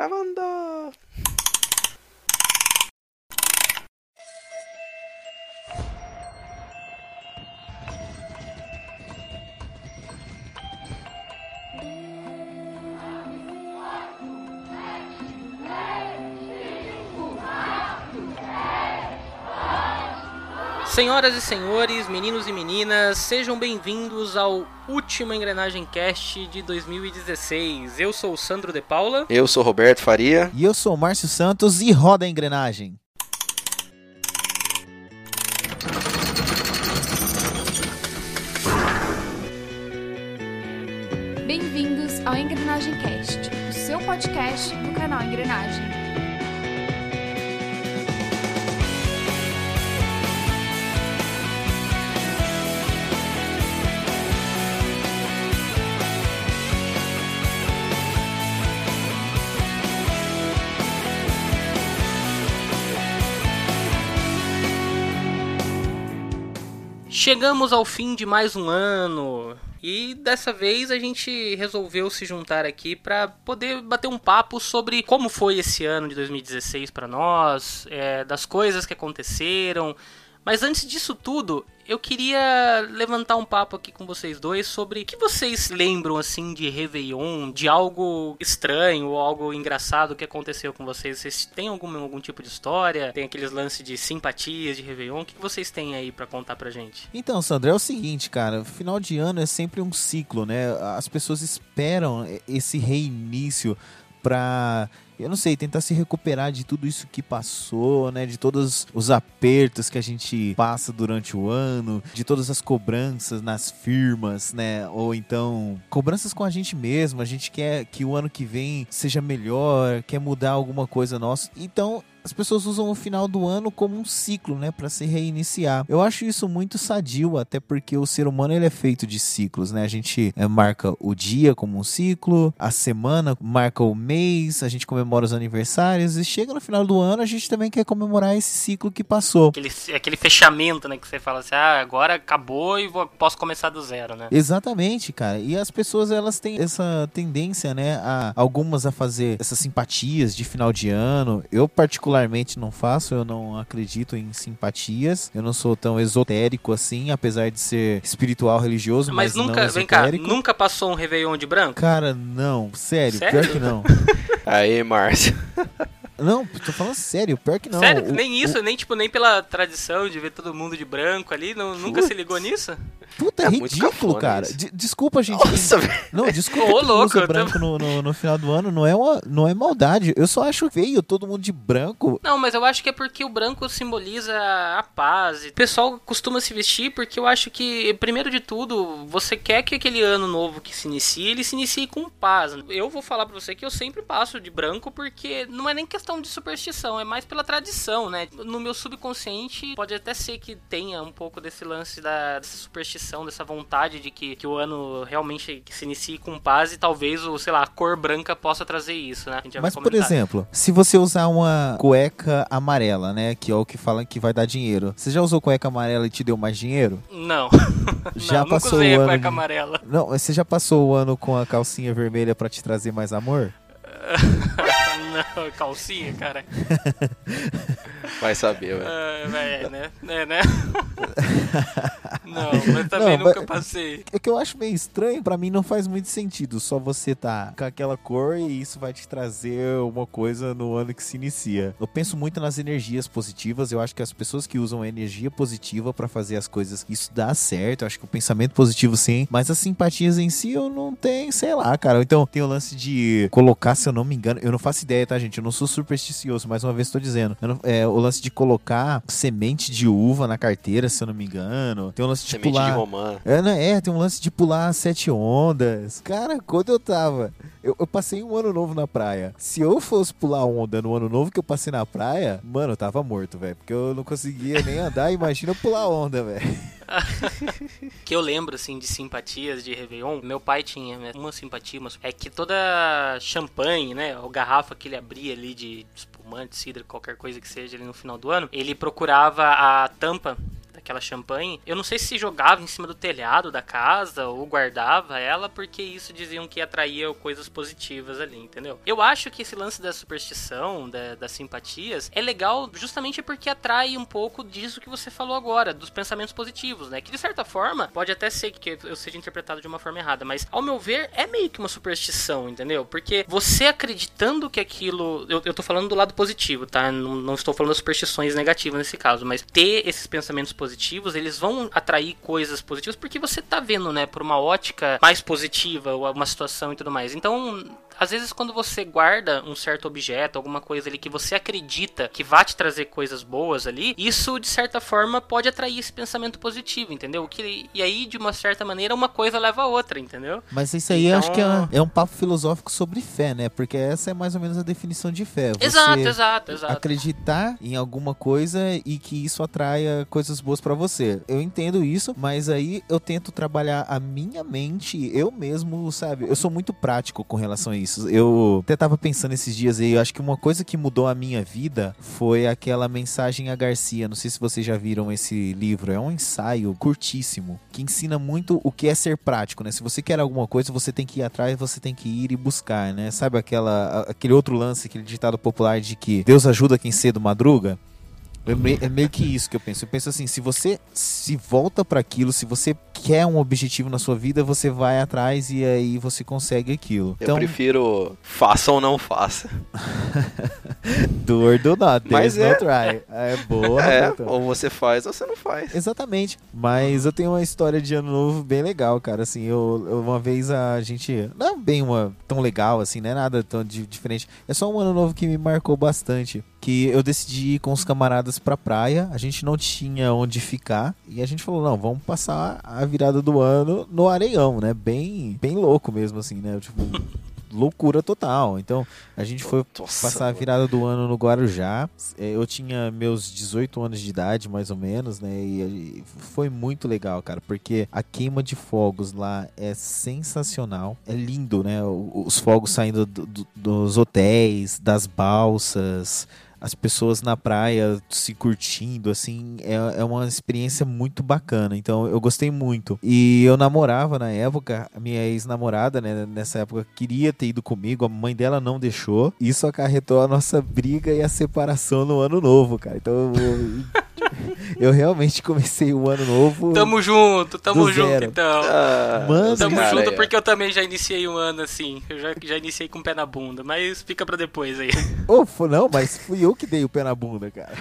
ラバンダー。Senhoras e senhores, meninos e meninas, sejam bem-vindos ao último Engrenagem Cast de 2016. Eu sou o Sandro de Paula. Eu sou Roberto Faria. E eu sou o Márcio Santos e roda a engrenagem. Bem-vindos ao Engrenagem Cast, o seu podcast do canal Engrenagem. Chegamos ao fim de mais um ano. E dessa vez a gente resolveu se juntar aqui para poder bater um papo sobre como foi esse ano de 2016 para nós, é, das coisas que aconteceram. Mas antes disso tudo, eu queria levantar um papo aqui com vocês dois sobre o que vocês lembram assim de Réveillon, de algo estranho ou algo engraçado que aconteceu com vocês. Vocês têm algum, algum tipo de história? Tem aqueles lances de simpatias de Réveillon? O que vocês têm aí para contar pra gente? Então, Sandro, é o seguinte, cara, final de ano é sempre um ciclo, né? As pessoas esperam esse reinício pra eu não sei, tentar se recuperar de tudo isso que passou, né? De todos os apertos que a gente passa durante o ano, de todas as cobranças nas firmas, né? Ou então cobranças com a gente mesmo. A gente quer que o ano que vem seja melhor, quer mudar alguma coisa nossa. Então, as pessoas usam o final do ano como um ciclo, né, para se reiniciar. Eu acho isso muito sadio, até porque o ser humano ele é feito de ciclos, né? A gente é, marca o dia como um ciclo, a semana marca o mês, a gente comemora os aniversários e chega no final do ano a gente também quer comemorar esse ciclo que passou. Aquele, aquele fechamento, né, que você fala assim, ah, agora acabou e vou, posso começar do zero, né? Exatamente, cara. E as pessoas elas têm essa tendência, né, a algumas a fazer essas simpatias de final de ano. Eu particularmente particularmente não faço, eu não acredito em simpatias. Eu não sou tão esotérico assim, apesar de ser espiritual religioso, mas, mas nunca, vem cá, nunca passou um Réveillon de branco? Cara, não, sério, sério? pior que não. Aí, Márcio. Não, tô falando sério, pior que não. Sério? O, nem isso, o... nem tipo, nem pela tradição de ver todo mundo de branco ali, não, nunca se ligou nisso? Puta, é, é ridículo, cara. desculpa, gente. Nossa, Não, desculpa Ô, louco, usa branco tô... no, no, no, final do ano, não é, uma, não é maldade. Eu só acho feio todo mundo de branco. Não, mas eu acho que é porque o branco simboliza a paz. O pessoal costuma se vestir porque eu acho que, primeiro de tudo, você quer que aquele ano novo que se inicie, ele se inicie com paz. Eu vou falar pra você que eu sempre passo de branco porque não é nem questão questão de superstição, é mais pela tradição, né? No meu subconsciente, pode até ser que tenha um pouco desse lance da dessa superstição, dessa vontade de que, que o ano realmente se inicie com paz e talvez, o, sei lá, a cor branca possa trazer isso, né? Mas, por exemplo, se você usar uma cueca amarela, né? Que é o que falam que vai dar dinheiro. Você já usou cueca amarela e te deu mais dinheiro? Não. Já não, passou nunca usei o ano a cueca de... amarela. Não, você já passou o ano com a calcinha vermelha para te trazer mais amor? Não, calcinha, cara. Vai saber, velho. Uh, é, né? É, né? não, mas também não, nunca mas, passei. O que eu acho meio estranho, pra mim não faz muito sentido. Só você tá com aquela cor e isso vai te trazer uma coisa no ano que se inicia. Eu penso muito nas energias positivas. Eu acho que as pessoas que usam a energia positiva para fazer as coisas, isso dá certo. Eu acho que o pensamento positivo sim. Mas as simpatias em si eu não tenho, sei lá, cara. Então tem o lance de colocar, se eu não me engano, eu não faço ideia, tá, gente? Eu não sou supersticioso, mais uma vez estou dizendo. Não, é, o lance de colocar semente de uva na carteira, se eu não me engano. Tem um lance de semente pular. De romã. É, é, tem um lance de pular sete ondas. Cara, quando eu tava. Eu, eu, passei um ano novo na praia. Se eu fosse pular onda no ano novo que eu passei na praia, mano, eu tava morto, velho. Porque eu não conseguia nem andar. imagina pular onda, velho. que eu lembro, assim, de simpatias de Réveillon. Meu pai tinha né, uma simpatia, mas é que toda champanhe, né? Ou garrafa que ele abria ali de espumante, cidra, qualquer coisa que seja ali no final do ano, ele procurava a tampa aquela champanhe, eu não sei se jogava em cima do telhado da casa ou guardava ela, porque isso diziam que atraía coisas positivas ali, entendeu? Eu acho que esse lance da superstição, da, das simpatias, é legal justamente porque atrai um pouco disso que você falou agora, dos pensamentos positivos, né? Que de certa forma, pode até ser que eu seja interpretado de uma forma errada, mas ao meu ver, é meio que uma superstição, entendeu? Porque você acreditando que aquilo. Eu, eu tô falando do lado positivo, tá? Não, não estou falando das superstições negativas nesse caso, mas ter esses pensamentos positivos, eles vão atrair coisas positivas porque você tá vendo, né, por uma ótica mais positiva, uma situação e tudo mais. Então, às vezes quando você guarda um certo objeto, alguma coisa ali que você acredita que vai te trazer coisas boas ali, isso de certa forma pode atrair esse pensamento positivo, entendeu? Que, e aí, de uma certa maneira, uma coisa leva a outra, entendeu? Mas isso aí então... acho que é, então é, um papo filosófico sobre fé, né? Porque essa é mais ou menos a definição de fé. Você exato, exato, exato. Acreditar em alguma coisa e que isso atraia coisas boas para você. Eu entendo isso, mas aí eu tento trabalhar a minha mente, eu mesmo, sabe? Eu sou muito prático com relação a isso. Eu até tava pensando esses dias aí, eu acho que uma coisa que mudou a minha vida foi aquela mensagem a Garcia. Não sei se vocês já viram esse livro. É um ensaio curtíssimo que ensina muito o que é ser prático, né? Se você quer alguma coisa, você tem que ir atrás, você tem que ir e buscar, né? Sabe aquela, aquele outro lance, aquele ditado popular de que Deus ajuda quem cedo madruga? É é meio, que isso que eu penso. Eu penso assim, se você se volta para aquilo, se você quer um objetivo na sua vida, você vai atrás e aí você consegue aquilo. Então... Eu prefiro faça ou não faça. do or do not. Mas é. try. É boa. É, ou você faz ou você não faz. Exatamente. Mas eu tenho uma história de ano novo bem legal, cara. Assim, eu, eu uma vez a gente. Não é bem uma tão legal, assim, não é nada tão de, diferente. É só um ano novo que me marcou bastante que eu decidi ir com os camaradas pra praia. A gente não tinha onde ficar. E a gente falou, não, vamos passar a virada do ano no Areião, né? Bem, bem louco mesmo, assim, né? Tipo, loucura total. Então, a gente foi Nossa, passar a virada do ano no Guarujá. É, eu tinha meus 18 anos de idade, mais ou menos, né? E foi muito legal, cara, porque a queima de fogos lá é sensacional. É lindo, né? Os fogos saindo do, do, dos hotéis, das balsas as pessoas na praia se curtindo, assim, é, é uma experiência muito bacana. Então eu gostei muito. E eu namorava na época, a minha ex-namorada, né, nessa época, queria ter ido comigo, a mãe dela não deixou. Isso acarretou a nossa briga e a separação no ano novo, cara. Então eu, eu realmente comecei o ano novo. Tamo junto, tamo junto então. Ah, Mano, tamo cara, junto é. porque eu também já iniciei o ano assim. Eu já, já iniciei com o pé na bunda, mas fica pra depois aí. Oh, não, mas fui eu que dei o pé na bunda, cara.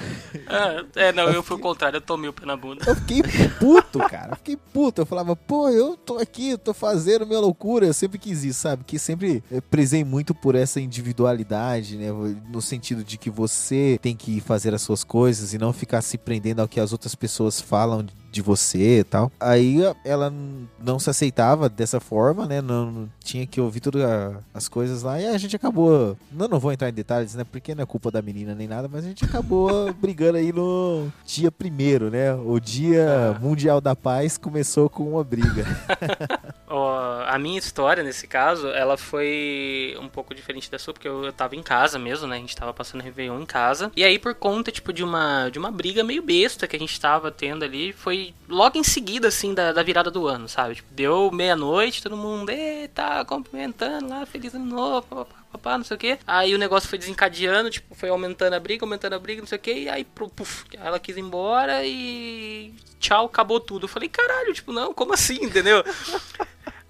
Ah, é, não, eu, eu fui o contrário, eu tomei o pé na bunda. Eu fiquei puto, cara. fiquei puto. Eu falava, pô, eu tô aqui, tô fazendo minha loucura. Eu sempre quis isso, sabe? Que sempre prezei muito por essa individualidade, né? No sentido de que você tem que fazer as suas coisas e não ficar se prendendo ao que as outras pessoas falam de você e tal. Aí ela não se aceitava dessa forma, né? Não, tinha que ouvir todas as coisas lá. E a gente acabou. Não, não vou entrar em detalhes, né? Porque não é culpa da menina nem nada, mas a gente acabou brigando aí no dia primeiro, né? O dia ah. mundial da paz começou com uma briga. a minha história, nesse caso, ela foi um pouco diferente da sua, porque eu, eu tava em casa mesmo, né? A gente tava passando Réveillon em casa. E aí, por conta, tipo, de uma, de uma briga meio besta que a gente tava tendo ali, foi logo em seguida, assim, da, da virada do ano, sabe? Tipo, deu meia-noite, todo mundo, eita, cumprimentando lá, feliz ano novo, papá, papá, não sei o que. Aí o negócio foi desencadeando, tipo, foi aumentando a briga, aumentando a briga, não sei o que. E aí, puf, ela quis ir embora e tchau, acabou tudo. Eu falei, caralho, tipo, não, como assim, entendeu?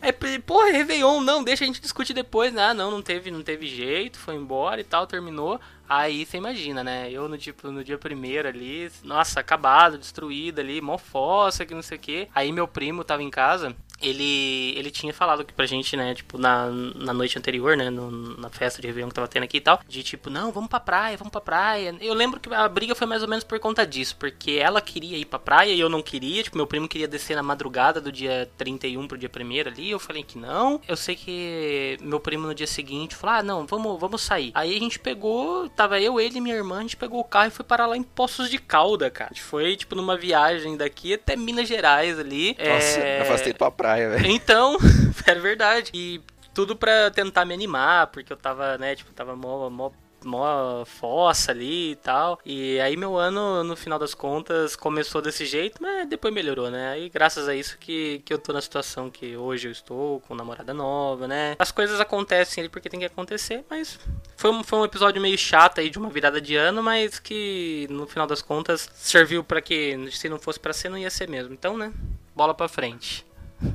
É, porra, Réveillon, não, deixa a gente discutir depois. Ah, não, não teve, não teve jeito, foi embora e tal, terminou. Aí você imagina, né? Eu no, tipo, no dia primeiro ali, nossa, acabado, destruído ali, mó fossa, que não sei o quê. Aí meu primo tava em casa ele, ele tinha falado aqui pra gente, né, tipo, na, na noite anterior, né, no, na festa de Réveillon que tava tendo aqui e tal, de tipo, não, vamos pra praia, vamos pra praia. Eu lembro que a briga foi mais ou menos por conta disso, porque ela queria ir pra praia e eu não queria, tipo, meu primo queria descer na madrugada do dia 31 pro dia 1 ali, eu falei que não. Eu sei que meu primo no dia seguinte falou, ah, não, vamos, vamos sair. Aí a gente pegou, tava eu, ele e minha irmã, a gente pegou o carro e foi parar lá em Poços de Calda, cara. A gente foi, tipo, numa viagem daqui até Minas Gerais ali. Nossa, é... afastei pra praia praia, velho. Então, é verdade. E tudo pra tentar me animar, porque eu tava, né, tipo, tava mó, mó mó fossa ali e tal. E aí meu ano, no final das contas, começou desse jeito, mas depois melhorou, né? Aí graças a isso que, que eu tô na situação que hoje eu estou, com namorada nova, né? As coisas acontecem ali porque tem que acontecer, mas foi um, foi um episódio meio chato aí de uma virada de ano, mas que no final das contas serviu para que se não fosse para ser, não ia ser mesmo. Então, né? Bola pra frente.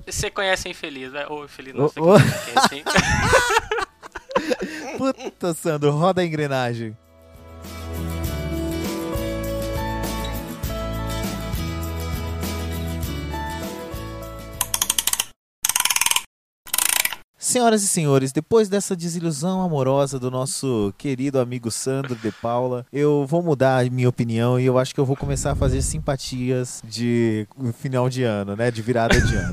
Você conhece a Infeliz, né? Ô, Infeliz, não sei oh, oh. Puta, Sandro, roda a engrenagem. Senhoras e senhores, depois dessa desilusão amorosa do nosso querido amigo Sandro de Paula, eu vou mudar minha opinião e eu acho que eu vou começar a fazer simpatias de final de ano, né? De virada de ano.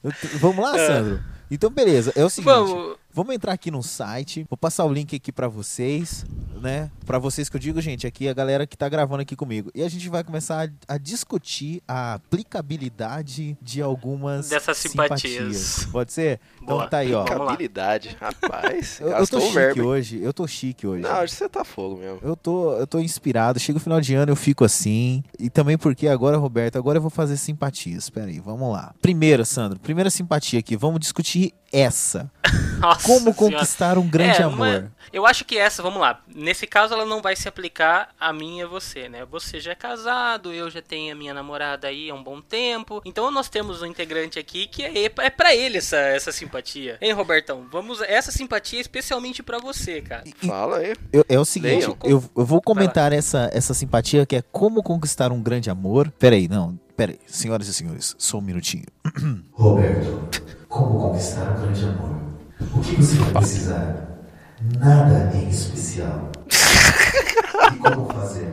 Vamos lá, é. Sandro? Então, beleza. É o seguinte. Vamos, Vamos entrar aqui no site. Vou passar o link aqui para vocês, né? Para vocês que eu digo, gente, aqui a galera que tá gravando aqui comigo. E a gente vai começar a, a discutir a aplicabilidade de algumas dessas simpatias. simpatias. Pode ser? Então Boa. tá aí, ó. Aplicabilidade, rapaz. eu, eu tô chique verbo. hoje. Eu tô chique hoje. Não, hoje você tá fogo mesmo. Eu tô, eu tô inspirado. Chega o final de ano, eu fico assim. E também porque agora, Roberto, agora eu vou fazer simpatias. Espera aí, vamos lá. Primeira, Sandro, primeira simpatia aqui. Vamos discutir essa. Nossa Como conquistar senhora. um grande é, amor. Uma, eu acho que essa, vamos lá. Nesse caso, ela não vai se aplicar a mim e a você, né? Você já é casado, eu já tenho a minha namorada aí há um bom tempo. Então nós temos um integrante aqui que é, é para ele essa, essa simpatia. Hein, Robertão? Vamos. Essa simpatia é especialmente para você, cara. Fala aí. Eu, é o seguinte, eu, eu, vou comentar essa, essa simpatia que é como conquistar um grande amor. Peraí, não. Peraí, senhoras e senhores, só um minutinho. Roberto, como conquistar um grande amor? O que você vai precisar? Nada em especial. E como fazer?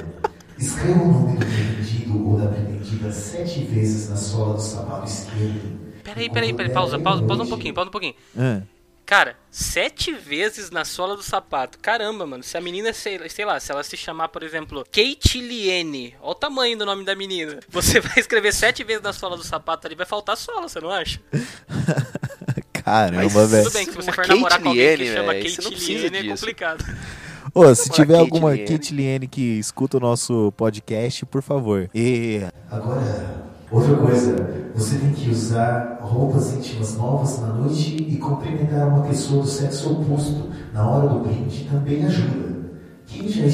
Escreva o nome do pretendido ou da pretendida sete vezes na sola do sapato esquerdo. Peraí, peraí, peraí, pausa, pausa, pausa um pouquinho, pausa um pouquinho. É. Cara, sete vezes na sola do sapato. Caramba, mano. Se a menina, sei, sei lá, se ela se chamar, por exemplo, Kate Liene. Olha o tamanho do nome da menina. Você vai escrever sete vezes na sola do sapato ali, vai faltar sola, você não acha? Caramba, velho. Tudo bem, se você for namorar com alguém que chama Kate Liene, é complicado. Ô, se tiver alguma Kate Liene que escuta o nosso podcast, por favor. E agora, outra coisa, você tem que usar roupas íntimas novas na noite e cumprimentar uma pessoa do sexo oposto na hora do brinde também ajuda.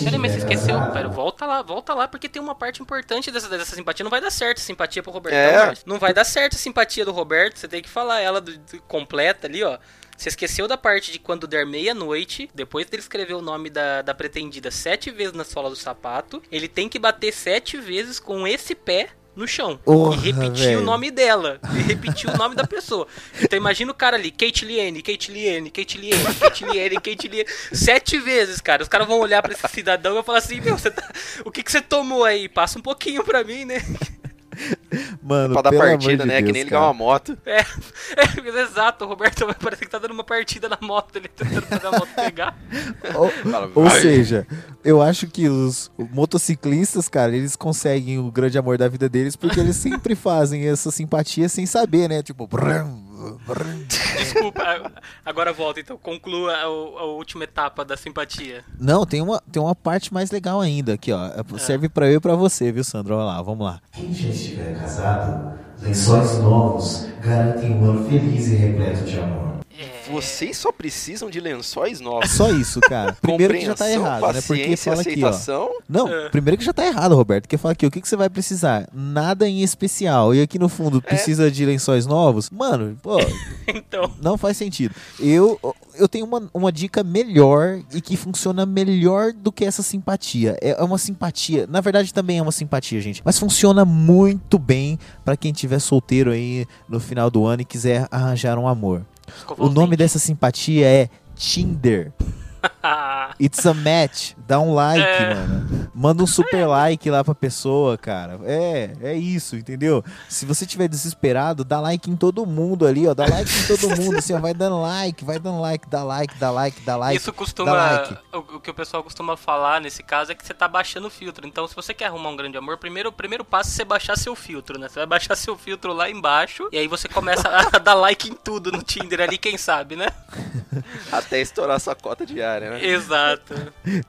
Peraí, mas você esqueceu, pera, volta lá, volta lá, porque tem uma parte importante dessa, dessa simpatia. Não vai dar certo a simpatia pro Roberto. É. Não vai dar certo a simpatia do Roberto, você tem que falar ela do, do, completa ali, ó. Você esqueceu da parte de quando der meia-noite, depois dele escrever o nome da, da pretendida sete vezes na sola do sapato, ele tem que bater sete vezes com esse pé no chão. E repetir o nome dela. E repetir o nome da pessoa. Então imagina o cara ali, Kate Liene, Kate Liene, Kate Liene, Kate Liene, Kate Liene. Sete vezes, cara. Os caras vão olhar para esse cidadão e vão falar assim, meu, você tá... o que, que você tomou aí? Passa um pouquinho pra mim, né? Mano, pra dar partida, de né? Deus, que nem ligar uma moto. É, é, exato. O Roberto vai parecer que tá dando uma partida na moto, ele tentando fazer a moto pegar. ou, ou seja, eu acho que os motociclistas, cara, eles conseguem o grande amor da vida deles porque eles sempre fazem essa simpatia sem saber, né? Tipo, brum, Desculpa, agora volta então. Conclua a, a, última etapa da simpatia. Não, tem uma, tem uma parte mais legal ainda aqui, ó. É. Serve pra eu e pra você, viu, Sandro? Olha lá, vamos lá. Quem já estiver casado, lençóis novos garantem um ano feliz e repleto de amor. Vocês só precisam de lençóis novos. Só isso, cara. Primeiro que já tá errado, né? Porque fala aqui, ó. Não, é. primeiro que já tá errado, Roberto. Porque fala aqui, o que, que você vai precisar? Nada em especial. E aqui no fundo, é. precisa de lençóis novos? Mano, pô. então. Não faz sentido. Eu, eu tenho uma, uma dica melhor e que funciona melhor do que essa simpatia. É, é uma simpatia. Na verdade, também é uma simpatia, gente. Mas funciona muito bem para quem tiver solteiro aí no final do ano e quiser arranjar um amor. O nome dessa simpatia é Tinder. It's a match. Dá um like, é. mano. Manda um super like lá pra pessoa, cara. É, é isso, entendeu? Se você tiver desesperado, dá like em todo mundo ali, ó. Dá like em todo mundo, assim, ó. Vai dando like, vai dando like, dá like, dá like, dá like. Isso costuma. Like. O, que o pessoal costuma falar nesse caso é que você tá baixando o filtro. Então, se você quer arrumar um grande amor, primeiro, o primeiro passo é você baixar seu filtro, né? Você vai baixar seu filtro lá embaixo e aí você começa a dar like em tudo no Tinder ali, quem sabe, né? Até estourar sua cota diária, né? Exato.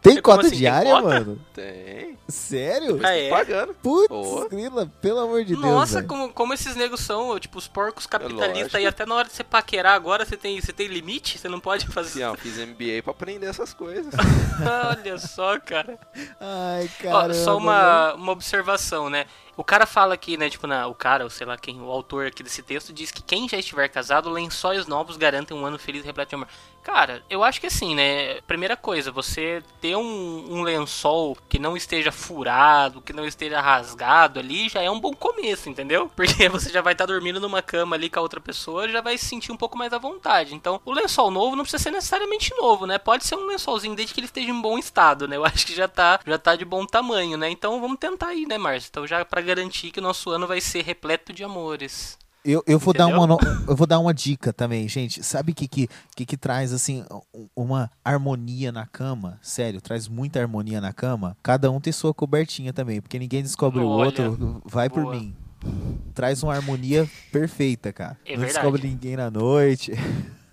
Tem Como cota assim, tem diária, cota? mano? Tem. Sério? Ah, é? Pagando. Putz, Boa. grila, pelo amor de Deus. Nossa, como, como esses negros são, tipo, os porcos capitalistas lógico. e até na hora de você paquerar agora, você tem, você tem limite? Você não pode fazer. ó, fiz MBA pra aprender essas coisas. Olha só, cara. Ai, cara. só uma, uma observação, né? O cara fala aqui, né, tipo, na, o cara, ou sei lá quem, o autor aqui desse texto, diz que quem já estiver casado, lençóis novos garantem um ano feliz e repleto de amor. Cara, eu acho que assim, né? Primeira coisa, você ter um, um lençol que não esteja furado, que não esteja rasgado ali, já é um bom começo, entendeu? Porque você já vai estar dormindo numa cama ali com a outra pessoa, já vai se sentir um pouco mais à vontade. Então, o lençol novo não precisa ser necessariamente novo, né? Pode ser um lençolzinho desde que ele esteja em bom estado, né? Eu acho que já tá, já tá de bom tamanho, né? Então, vamos tentar aí, né, Márcio? Então, já pra garantir que o nosso ano vai ser repleto de amores. Eu, eu, vou dar uma, eu vou dar uma dica também, gente. Sabe o que, que, que, que traz, assim, um- uma harmonia na cama? Sério, traz muita harmonia na cama. Cada um tem sua cobertinha também, porque ninguém descobre o Olha, outro. Vai por boa. mim. Traz uma harmonia perfeita, cara. É Não verdade. descobre ninguém na noite.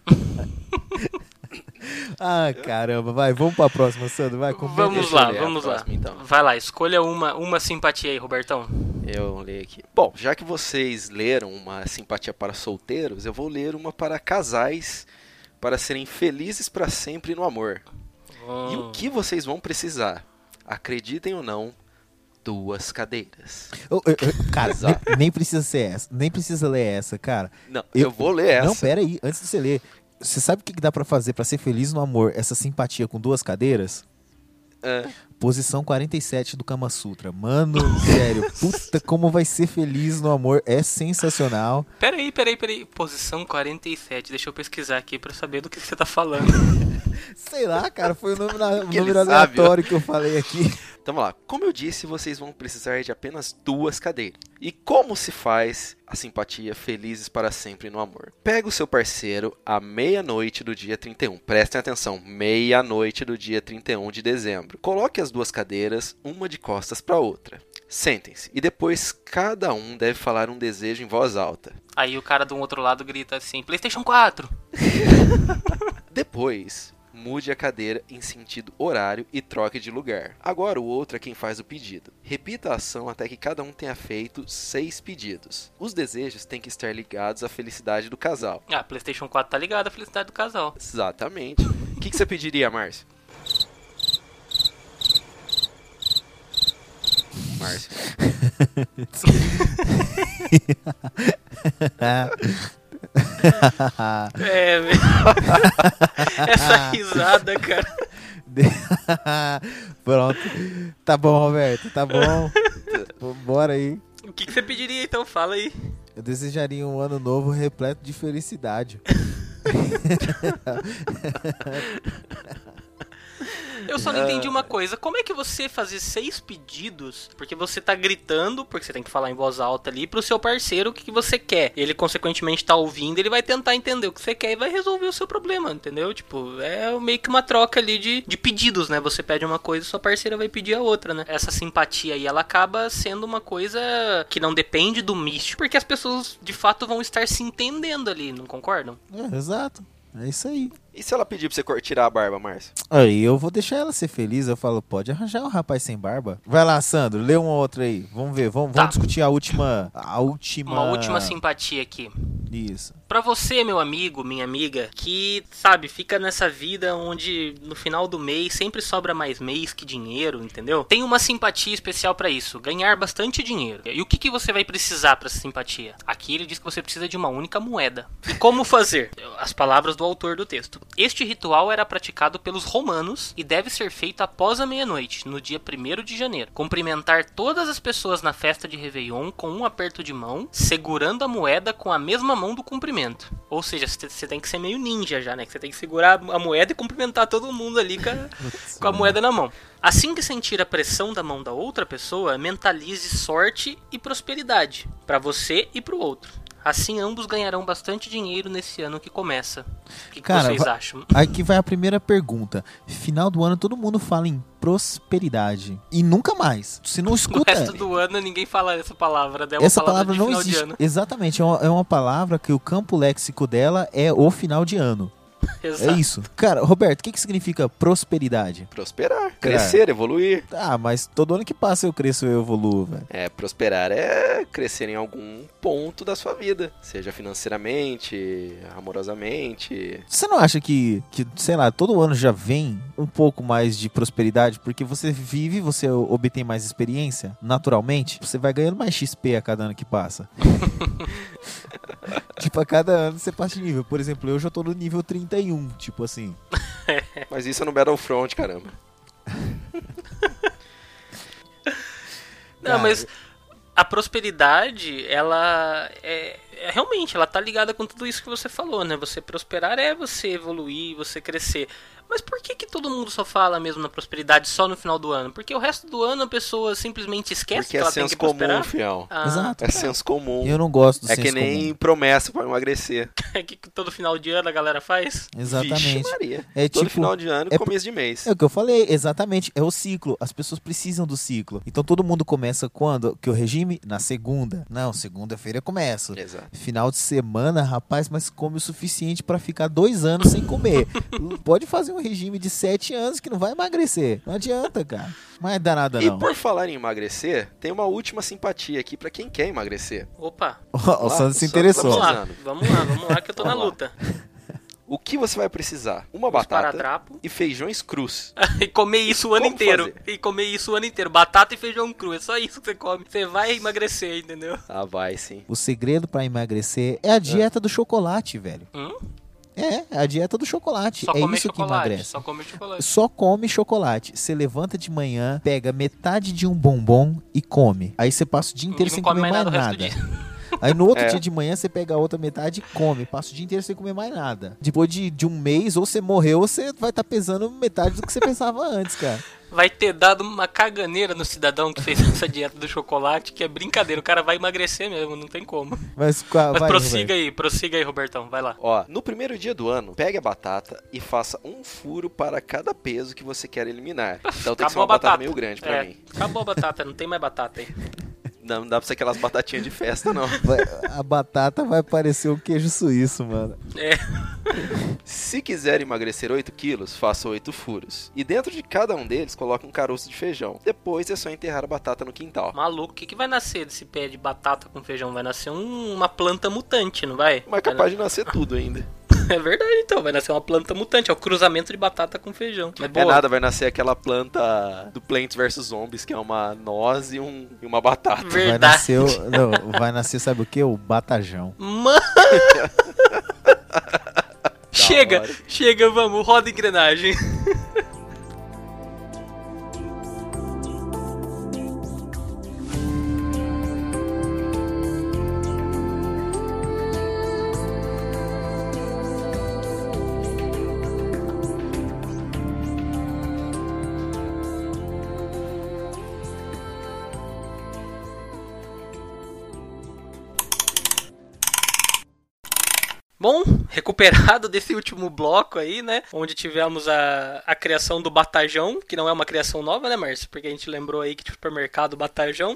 ah, caramba. Vai, vamos pra próxima, Sandro. Vai, comenta. Vamos eu lá, vamos lá. próxima, então. Vai lá, escolha uma, uma simpatia aí, Robertão. Eu leio aqui. Bom, já que vocês leram uma simpatia para solteiros, eu vou ler uma para casais para serem felizes para sempre no amor. E o Hum. que vocês vão precisar? Acreditem ou não, duas cadeiras. Cara, Exato. nem, nem precisa ser essa. Nem precisa ler essa, cara. Não, eu, vou ler essa. Não, pera aí, antes de você ler. Você sabe o que dá pra fazer pra ser feliz no amor? Essa simpatia com duas cadeiras? É. Posição 47 do Kama Sutra. Mano, sério, puta, como vai ser feliz no amor. É sensacional. Peraí, peraí, peraí. Posição 47. Deixa eu pesquisar aqui pra saber do que você tá falando. Sei lá, cara, foi o nome, na- o Que número aleatório que eu falei aqui. Então vamos lá. Como eu disse, vocês vão precisar de apenas duas cadeiras. E como se faz a simpatia felizes para sempre no amor? Pega o seu parceiro à meia-noite do dia 31. Prestem atenção, meia-noite do dia 31 de dezembro. Coloque as duas cadeiras, uma de costas para a outra. Sentem-se e depois cada um deve falar um desejo em voz alta. Aí o cara do outro lado grita assim: PlayStation 4. Depois, mude a cadeira em sentido horário e troque de lugar. Agora o outro é quem faz o pedido. Repita a ação até que cada um tenha feito seis pedidos. Os desejos têm que estar ligados à felicidade do casal. Ah, PlayStation 4 tá ligado à felicidade do casal. Exatamente. O que, que você pediria, Márcio? Márcio. É, velho. Essa risada, cara. Pronto. Tá bom, Roberto, tá bom. Bora aí. O que, que você pediria então? Fala aí. Eu desejaria um ano novo repleto de felicidade. Eu só não entendi uma coisa. Como é que você fazer seis pedidos? Porque você tá gritando, porque você tem que falar em voz alta ali, pro seu parceiro o que, que você quer. Ele, consequentemente, tá ouvindo, ele vai tentar entender o que você quer e vai resolver o seu problema, entendeu? Tipo, é meio que uma troca ali de, de pedidos, né? Você pede uma coisa e sua parceira vai pedir a outra, né? Essa simpatia aí, ela acaba sendo uma coisa que não depende do místico, porque as pessoas, de fato, vão estar se entendendo ali, não concordam? É, exato. É isso aí. E se ela pedir pra você tirar a barba, Márcio? Aí eu vou deixar ela ser feliz. Eu falo, pode arranjar um rapaz sem barba. Vai lá, Sandro, lê uma outra aí. Vamos ver, vamos, Tá. vamos discutir a última. A última. Uma última simpatia aqui. Isso. Pra você, meu amigo, minha amiga, que, sabe, fica nessa vida onde no final do mês sempre sobra mais mês que dinheiro, entendeu? Tem uma simpatia especial pra isso, ganhar bastante dinheiro. E o que, que você vai precisar pra essa simpatia? Aqui ele diz que você precisa de uma única moeda. E como fazer? As palavras do autor do texto. Este ritual era praticado pelos romanos e deve ser feito após a meia-noite, no dia 1 de janeiro. Cumprimentar todas as pessoas na festa de Réveillon com um aperto de mão, segurando a moeda com a mesma mão do cumprimento. Ou seja, você tem que ser meio ninja já, né? Que você tem que segurar a moeda e cumprimentar todo mundo ali com a, com a moeda na mão. Assim que sentir a pressão da mão da outra pessoa, mentalize sorte e prosperidade para você e para o outro. Assim ambos ganharão bastante dinheiro nesse ano que começa. O que, que Cara, vocês va- acham? Aqui vai a primeira pergunta. Final do ano todo mundo fala em prosperidade. E nunca mais. Se não No escuta. resto do ano ninguém fala essa palavra? É uma Essa palavra de não final de existe. ano. Exatamente, é uma, é uma palavra que o campo léxico dela é o final de ano. Exato. É isso. Cara, Roberto, o que, que significa prosperidade? Prosperar, crescer, evoluir. Ah, mas todo ano que passa eu cresço e eu evoluo, velho. É, prosperar é crescer em algum ponto da sua vida, seja financeiramente, amorosamente. Você não acha que, que, sei lá, todo ano já vem um pouco mais de prosperidade? Porque você vive, você obtém mais experiência, naturalmente. Você vai ganhando mais XP a cada ano que passa. tipo, a cada ano você passa de nível. Por exemplo, eu já tô no nível 31, tipo assim. Mas isso é no Battlefront, caramba. Não, Cara, mas a prosperidade, ela é, é- realmente, ela tá ligada com tudo isso que você falou, né? Você prosperar é você evoluir, você crescer. Mas por que que todo mundo só fala mesmo na prosperidade só no final do ano? Porque o resto do ano a pessoa simplesmente esquece Porque que é ela tem que senso comum, prosperar? fiel. Ah, Exato. É senso comum. Eu não gosto do É que nem comum. promessa pra emagrecer. É que todo final de ano a galera faz? Vixe Exatamente. Maria. É Todo tipo- final de ano e é começo de mês. É o que eu falei, exatamente. É o ciclo. As pessoas precisam do ciclo. Então todo mundo começa quando? Que o regime? Na segunda. Não, segunda-feira eu começo. Exato. Final de semana, rapaz, mas come o suficiente pra ficar dois anos sem comer. Pode fazer um regime de sete anos que não vai emagrecer. Não adianta, cara. Não é danada, E não. por falar em emagrecer, tem uma última simpatia aqui pra quem quer emagrecer. Opa, o Sandro se interessou. vamos lá, vamos lá, vamos lá que eu tô na luta. O que você vai precisar? Uma batata e feijões crus. E comer isso o ano Como inteiro. fazer? E comer isso o ano inteiro. Batata e feijão cru. É só isso que você come. Você vai emagrecer, entendeu? Ah, vai sim. O segredo pra emagrecer é a dieta do chocolate, velho. Hum? É, a dieta do chocolate. Só é isso que chocolate. emagrece. Só comer chocolate. Só come chocolate. Você levanta de manhã, pega metade de um bombom e come. Aí você passa o dia inteiro sem come comer mais nada Aí no outro É. dia de manhã você pega a outra metade e come. Passa o dia inteiro sem comer mais nada. Depois de, de um mês, ou você morreu, ou você vai estar pesando metade do que você pensava antes, cara. Vai ter dado uma caganeira no cidadão que fez essa dieta do chocolate, que é brincadeira. O cara vai emagrecer mesmo, não tem como. Mas, qua- Mas vai, prossiga Roberto. aí, prossiga aí, Robertão. Vai lá. Ó, no primeiro dia do ano, pegue a batata e faça um furo para cada peso que você quer eliminar. Então tem que ser uma batata batata. meio grande pra É, mim. acabou a batata, não tem mais batata aí. Não dá pra ser aquelas batatinhas de festa, não. Vai- a batata vai parecer um queijo suíço, mano. É, Se quiser emagrecer 8 quilos, faça 8 furos. E dentro de cada um deles, coloque um caroço de feijão. Depois é só enterrar a batata no quintal. maluco, o que, que vai nascer desse pé de batata com feijão? Vai nascer um- uma planta mutante, não vai? Mas é capaz de nascer tudo ainda. É verdade, então. Vai nascer uma planta mutante. É o cruzamento de batata com feijão. É É boa. nada, vai nascer aquela planta do Plants vs Zombies, que é uma noz e, um, e uma batata. Vai Verdade. nascer, o- não, vai nascer, sabe o que? O batajão. Mano! chega, hora. chega, vamos, roda a engrenagem. Bom, recuperado desse último bloco aí, né? Onde tivemos a, a criação do Batajão, que não é uma criação nova, né, Márcio? Porque a gente lembrou aí que tinha o supermercado Batajão.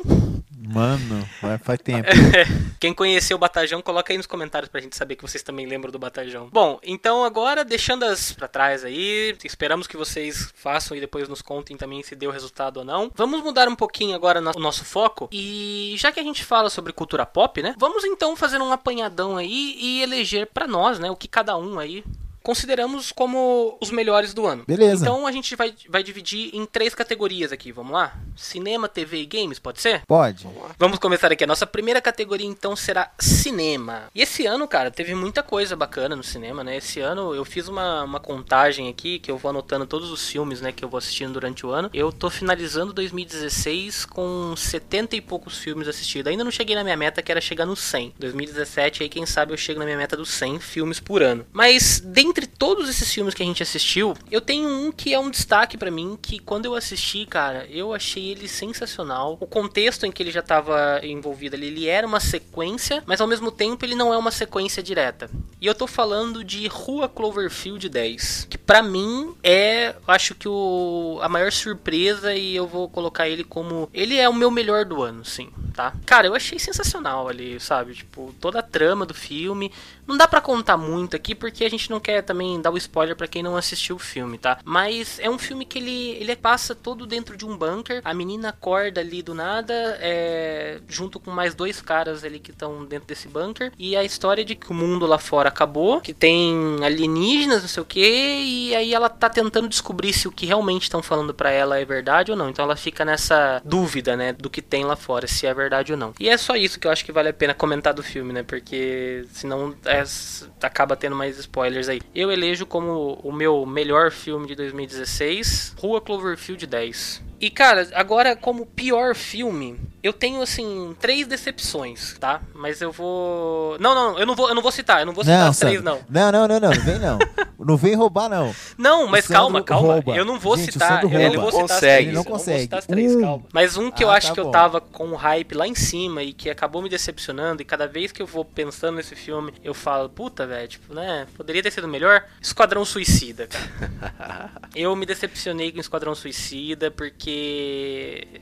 Mano, faz tempo. Quem conheceu o Batajão, coloca aí nos comentários pra gente saber que vocês também lembram do Batajão. Bom, então agora, deixando as pra trás aí, esperamos que vocês façam e depois nos contem também se deu resultado ou não. Vamos mudar um pouquinho agora o nosso foco. E já que a gente fala sobre cultura pop, né? Vamos então fazer um apanhadão aí e eleger pra nós, né? O que cada um aí consideramos como os melhores do ano. Beleza. Então a gente vai, vai dividir em três categorias aqui, vamos lá? Cinema, TV e games, pode ser? Pode. Vamos começar aqui. A nossa primeira categoria então será cinema. E esse ano, cara, teve muita coisa bacana no cinema, né? Esse ano eu fiz uma, uma contagem aqui que eu vou anotando todos os filmes, né, que eu vou assistindo durante o ano. Eu tô finalizando 2016 com 70 e poucos filmes assistidos. Ainda não cheguei na minha meta, que era chegar no 100. 2017 aí quem sabe eu chego na minha meta dos 100 filmes por ano. Mas dentre todos esses filmes que a gente assistiu, eu tenho um que é um destaque pra mim que quando eu assisti, cara, eu achei ele sensacional. O contexto em que ele já tava envolvido ali, ele era uma sequência, mas ao mesmo tempo ele não é uma sequência direta. E eu tô falando de Rua Cloverfield 10, que pra mim é, acho que o a maior surpresa e eu vou colocar ele como ele é o meu melhor do ano, sim. tá? Cara, eu achei sensacional ali, sabe? Tipo, toda a trama do filme. Não dá para contar muito aqui porque a gente não quer também dar o spoiler para quem não assistiu o filme, tá? Mas é um filme que ele, ele passa todo dentro de um bunker. A menina acorda ali do nada, é, junto com mais dois caras ali que estão dentro desse bunker. E a história de que o mundo lá fora acabou, que tem alienígenas, não sei o que, e aí ela tá tentando descobrir se o que realmente estão falando para ela é verdade ou não. Então ela fica nessa dúvida, né, do que tem lá fora, se é verdade ou não. E é só isso que eu acho que vale a pena comentar do filme, né? Porque senão é, acaba tendo mais spoilers aí. Eu elejo como o meu melhor filme de 2016, Rua Cloverfield 10. E cara, agora como pior filme, eu tenho assim três decepções, tá? Mas eu vou Não, não, eu não vou, eu não vou citar, eu não vou citar Não, as três não. Não, não, não, não, não vem não. Não vem roubar, não. Não, mas calma, calma. rouba. Eu não vou Gente, citar, eu não vou citar as Consegue. três. Ele não eu vou consegue. citar as três, Um. calma. Mas um que eu Ah, acho tá que eu bom. tava com o hype lá em cima e que acabou me decepcionando e cada vez que eu vou pensando nesse filme, eu falo, puta, velho, tipo, né, poderia ter sido melhor. Esquadrão Suicida, cara. Eu me decepcionei com Esquadrão Suicida porque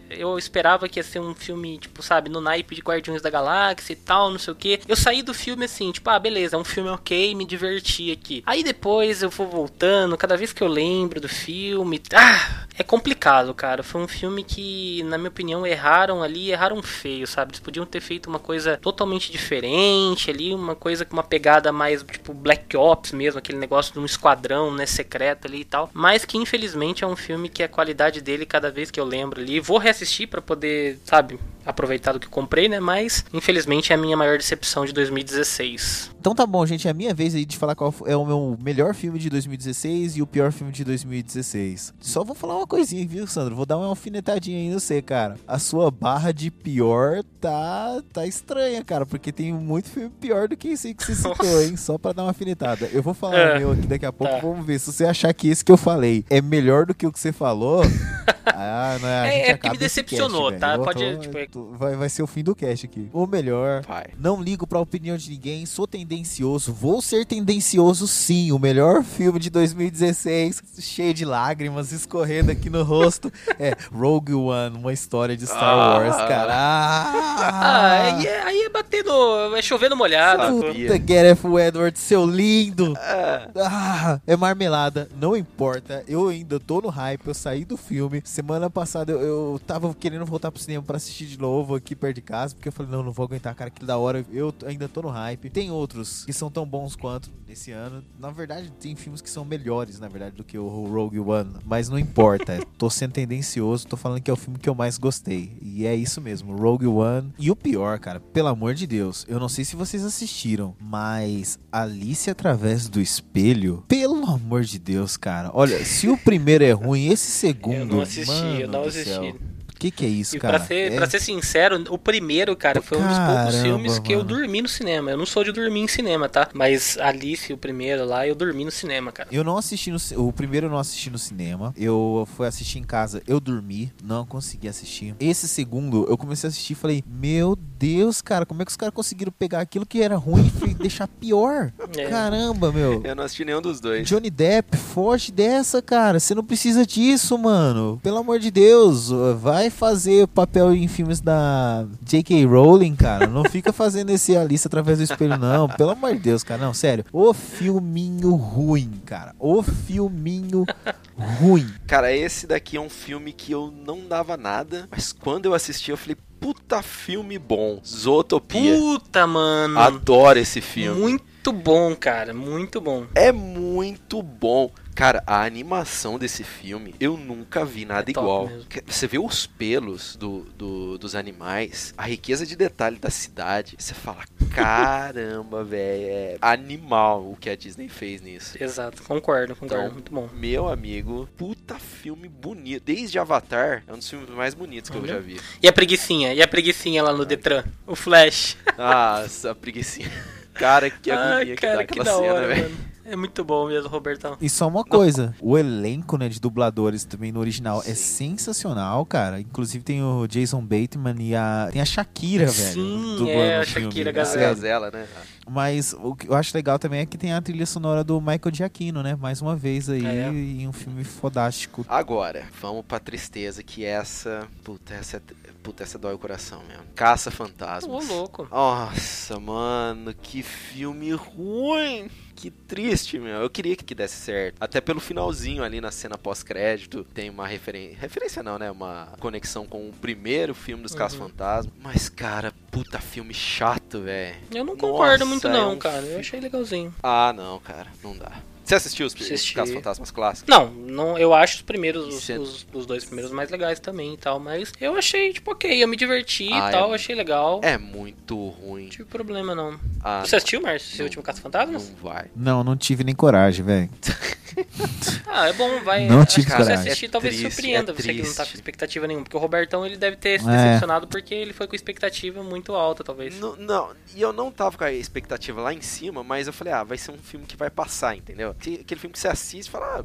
eu esperava que ia ser um filme, tipo, sabe, no naipe de Guardiões da Galáxia e tal, não sei o que. Eu saí do filme assim, tipo, ah, beleza, é um filme ok, me diverti aqui. Aí depois eu vou voltando, cada vez que eu lembro do filme, ah, é complicado, cara. Foi um filme que, na minha opinião, erraram ali, erraram feio, sabe? Eles podiam ter feito uma coisa totalmente diferente ali, uma coisa com uma pegada mais, tipo, Black Ops mesmo, aquele negócio de um esquadrão, né, secreto ali e tal. Mas que, infelizmente, é um filme que a qualidade dele, cada vez que eu lembro ali, vou reassistir pra poder, sabe, aproveitar do que comprei, né? Mas, infelizmente, é a minha maior decepção de 2016. Então tá bom, gente. É a minha vez aí de falar qual é o meu melhor filme de 2016 e o pior filme de 2016. Só vou falar uma coisinha, viu, Sandro? Vou dar uma alfinetadinha aí no você, cara. A sua barra de pior tá, tá estranha, cara. Porque tem muito filme pior do que esse aí que você citou, hein? Só pra dar uma alfinetada. Eu vou falar É. o meu aqui daqui a pouco. Tá. Vamos ver. Se você achar que esse que eu falei é melhor do que o que você falou. ah, não, É, é que acaba me decepcionou, cast, tá? Pode, tô- tipo, é- tô- vai, vai ser o fim do cast aqui. O melhor Vai. não ligo pra opinião de ninguém, sou tendencioso, vou ser tendencioso sim. O melhor filme de 2016, cheio de lágrimas escorrendo aqui no rosto, é Rogue One, uma história de Star Ah. Wars, cara. Ah, aí é, aí é bater no. É chover no molhado. Puta, Gareth Edwards, seu lindo. Ah, Ah, é marmelada, não importa. Eu ainda tô no hype, eu saí do filme. Semana passada eu, eu tava querendo voltar pro cinema pra assistir de novo aqui perto de casa, porque eu falei, não, não vou aguentar, cara, que da hora. Eu ainda tô no hype. Tem outros que são tão bons quanto esse ano. Na verdade, tem filmes que são melhores, na verdade, do que o Rogue One, mas não importa. tô sendo tendencioso, tô falando que é o filme que eu mais gostei. E é isso mesmo, Rogue One. E o pior, cara, pelo amor de Deus, eu não sei se vocês assistiram, mas Alice através do espelho, pelo amor de Deus, cara. Olha, se o primeiro é ruim, esse segundo. Eu não assisti, mano eu não assisti. céu. O que, que é isso, E cara? pra ser, É- pra ser sincero, o primeiro, cara, foi um dos poucos Caramba, filmes que eu mano. dormi no cinema. Eu não sou de dormir em cinema, tá? Mas Alice, o primeiro lá, eu dormi no cinema, cara. Eu não assisti no o primeiro eu não assisti no cinema. Eu fui assistir em casa, eu dormi, não consegui assistir. Esse segundo eu comecei a assistir e falei: "Meu Deus, cara, como é que os caras conseguiram pegar aquilo que era ruim e deixar pior?" É. Caramba, meu. eu não assisti nenhum dos dois. Johnny Depp, foge dessa, cara. Você não precisa disso, mano. Pelo amor de Deus, vai fazer papel em filmes da J.K. Rowling, cara. Não fica fazendo esse Alice através do espelho, não. Pelo amor de Deus, cara. Não, sério. O filminho ruim, cara. O filminho ruim. Cara, esse daqui é um filme que eu não dava nada, mas quando eu assisti eu falei, puta filme bom. Zootopia. Puta, mano. Adoro esse filme. Muito bom, cara. Muito bom. É muito bom. Cara, a animação desse filme, eu nunca vi nada É igual. mesmo. Que- Você vê os pelos do, do- dos animais, a riqueza de detalhe da cidade. Você fala, caramba, velho, é animal o que a Disney fez nisso. Exato, concordo, concordo. Então, muito bom. Meu amigo, puta filme bonito. Desde Avatar, é um dos filmes mais bonitos que eu Olha. já vi. E a preguicinha? E a preguicinha lá no Detran? O Flash. Nossa, a preguicinha. Cara, que agonia que dá cara, que aquela da cena, velho. É muito bom mesmo, Robertão. E só uma coisa, o elenco né, de dubladores também no original é Sim. sensacional, cara. Inclusive tem o Jason Bateman e a. Tem a Shakira, velho. Sim, dublando é, a filme, Shakira? Gazelle. Gazela, né? Mas o que eu acho legal também é que tem a trilha sonora do Michael Giacchino, né? Mais uma vez aí, É. em um filme fodástico. Agora, vamos pra tristeza que essa. Puta, essa, é- puta, essa dói o coração mesmo. Caça Ô, Fantasmas. louco. Nossa, mano, que filme ruim. Que triste, meu. Eu queria que desse certo. Até pelo finalzinho ali na cena pós-crédito, tem uma referência. Referência não, né? Uma conexão com o primeiro filme dos Uhum. Caça-Fantasmas. Mas, cara, puta filme chato, velho. Eu não concordo Nossa, muito é não, um cara. fi- Eu achei legalzinho. Ah, não, cara. Não dá. Você assistiu os, Assisti. Caça-Fantasmas clássicos? Não, não, eu acho os primeiros, os, é- os- os dois primeiros mais legais também e tal, mas eu achei, tipo, ok, eu me diverti Ah, e tal, é- achei legal. É muito ruim. Não tive problema não. Ah, Você assistiu, Márcio, seu último Caça Fantasmas? Não vai. Não, não tive nem coragem, velho. Ah, é bom, vai. Não acho tive que se você coragem. assistir, É talvez triste, surpreenda é você que não tá com expectativa nenhuma. Porque o Robertão, ele deve ter se É. decepcionado porque ele foi com expectativa muito alta, talvez. Não, não, e eu não tava com a expectativa lá em cima, mas eu falei, ah, vai ser um filme que vai passar, entendeu? Que- Aquele filme que você assiste e fala, ah,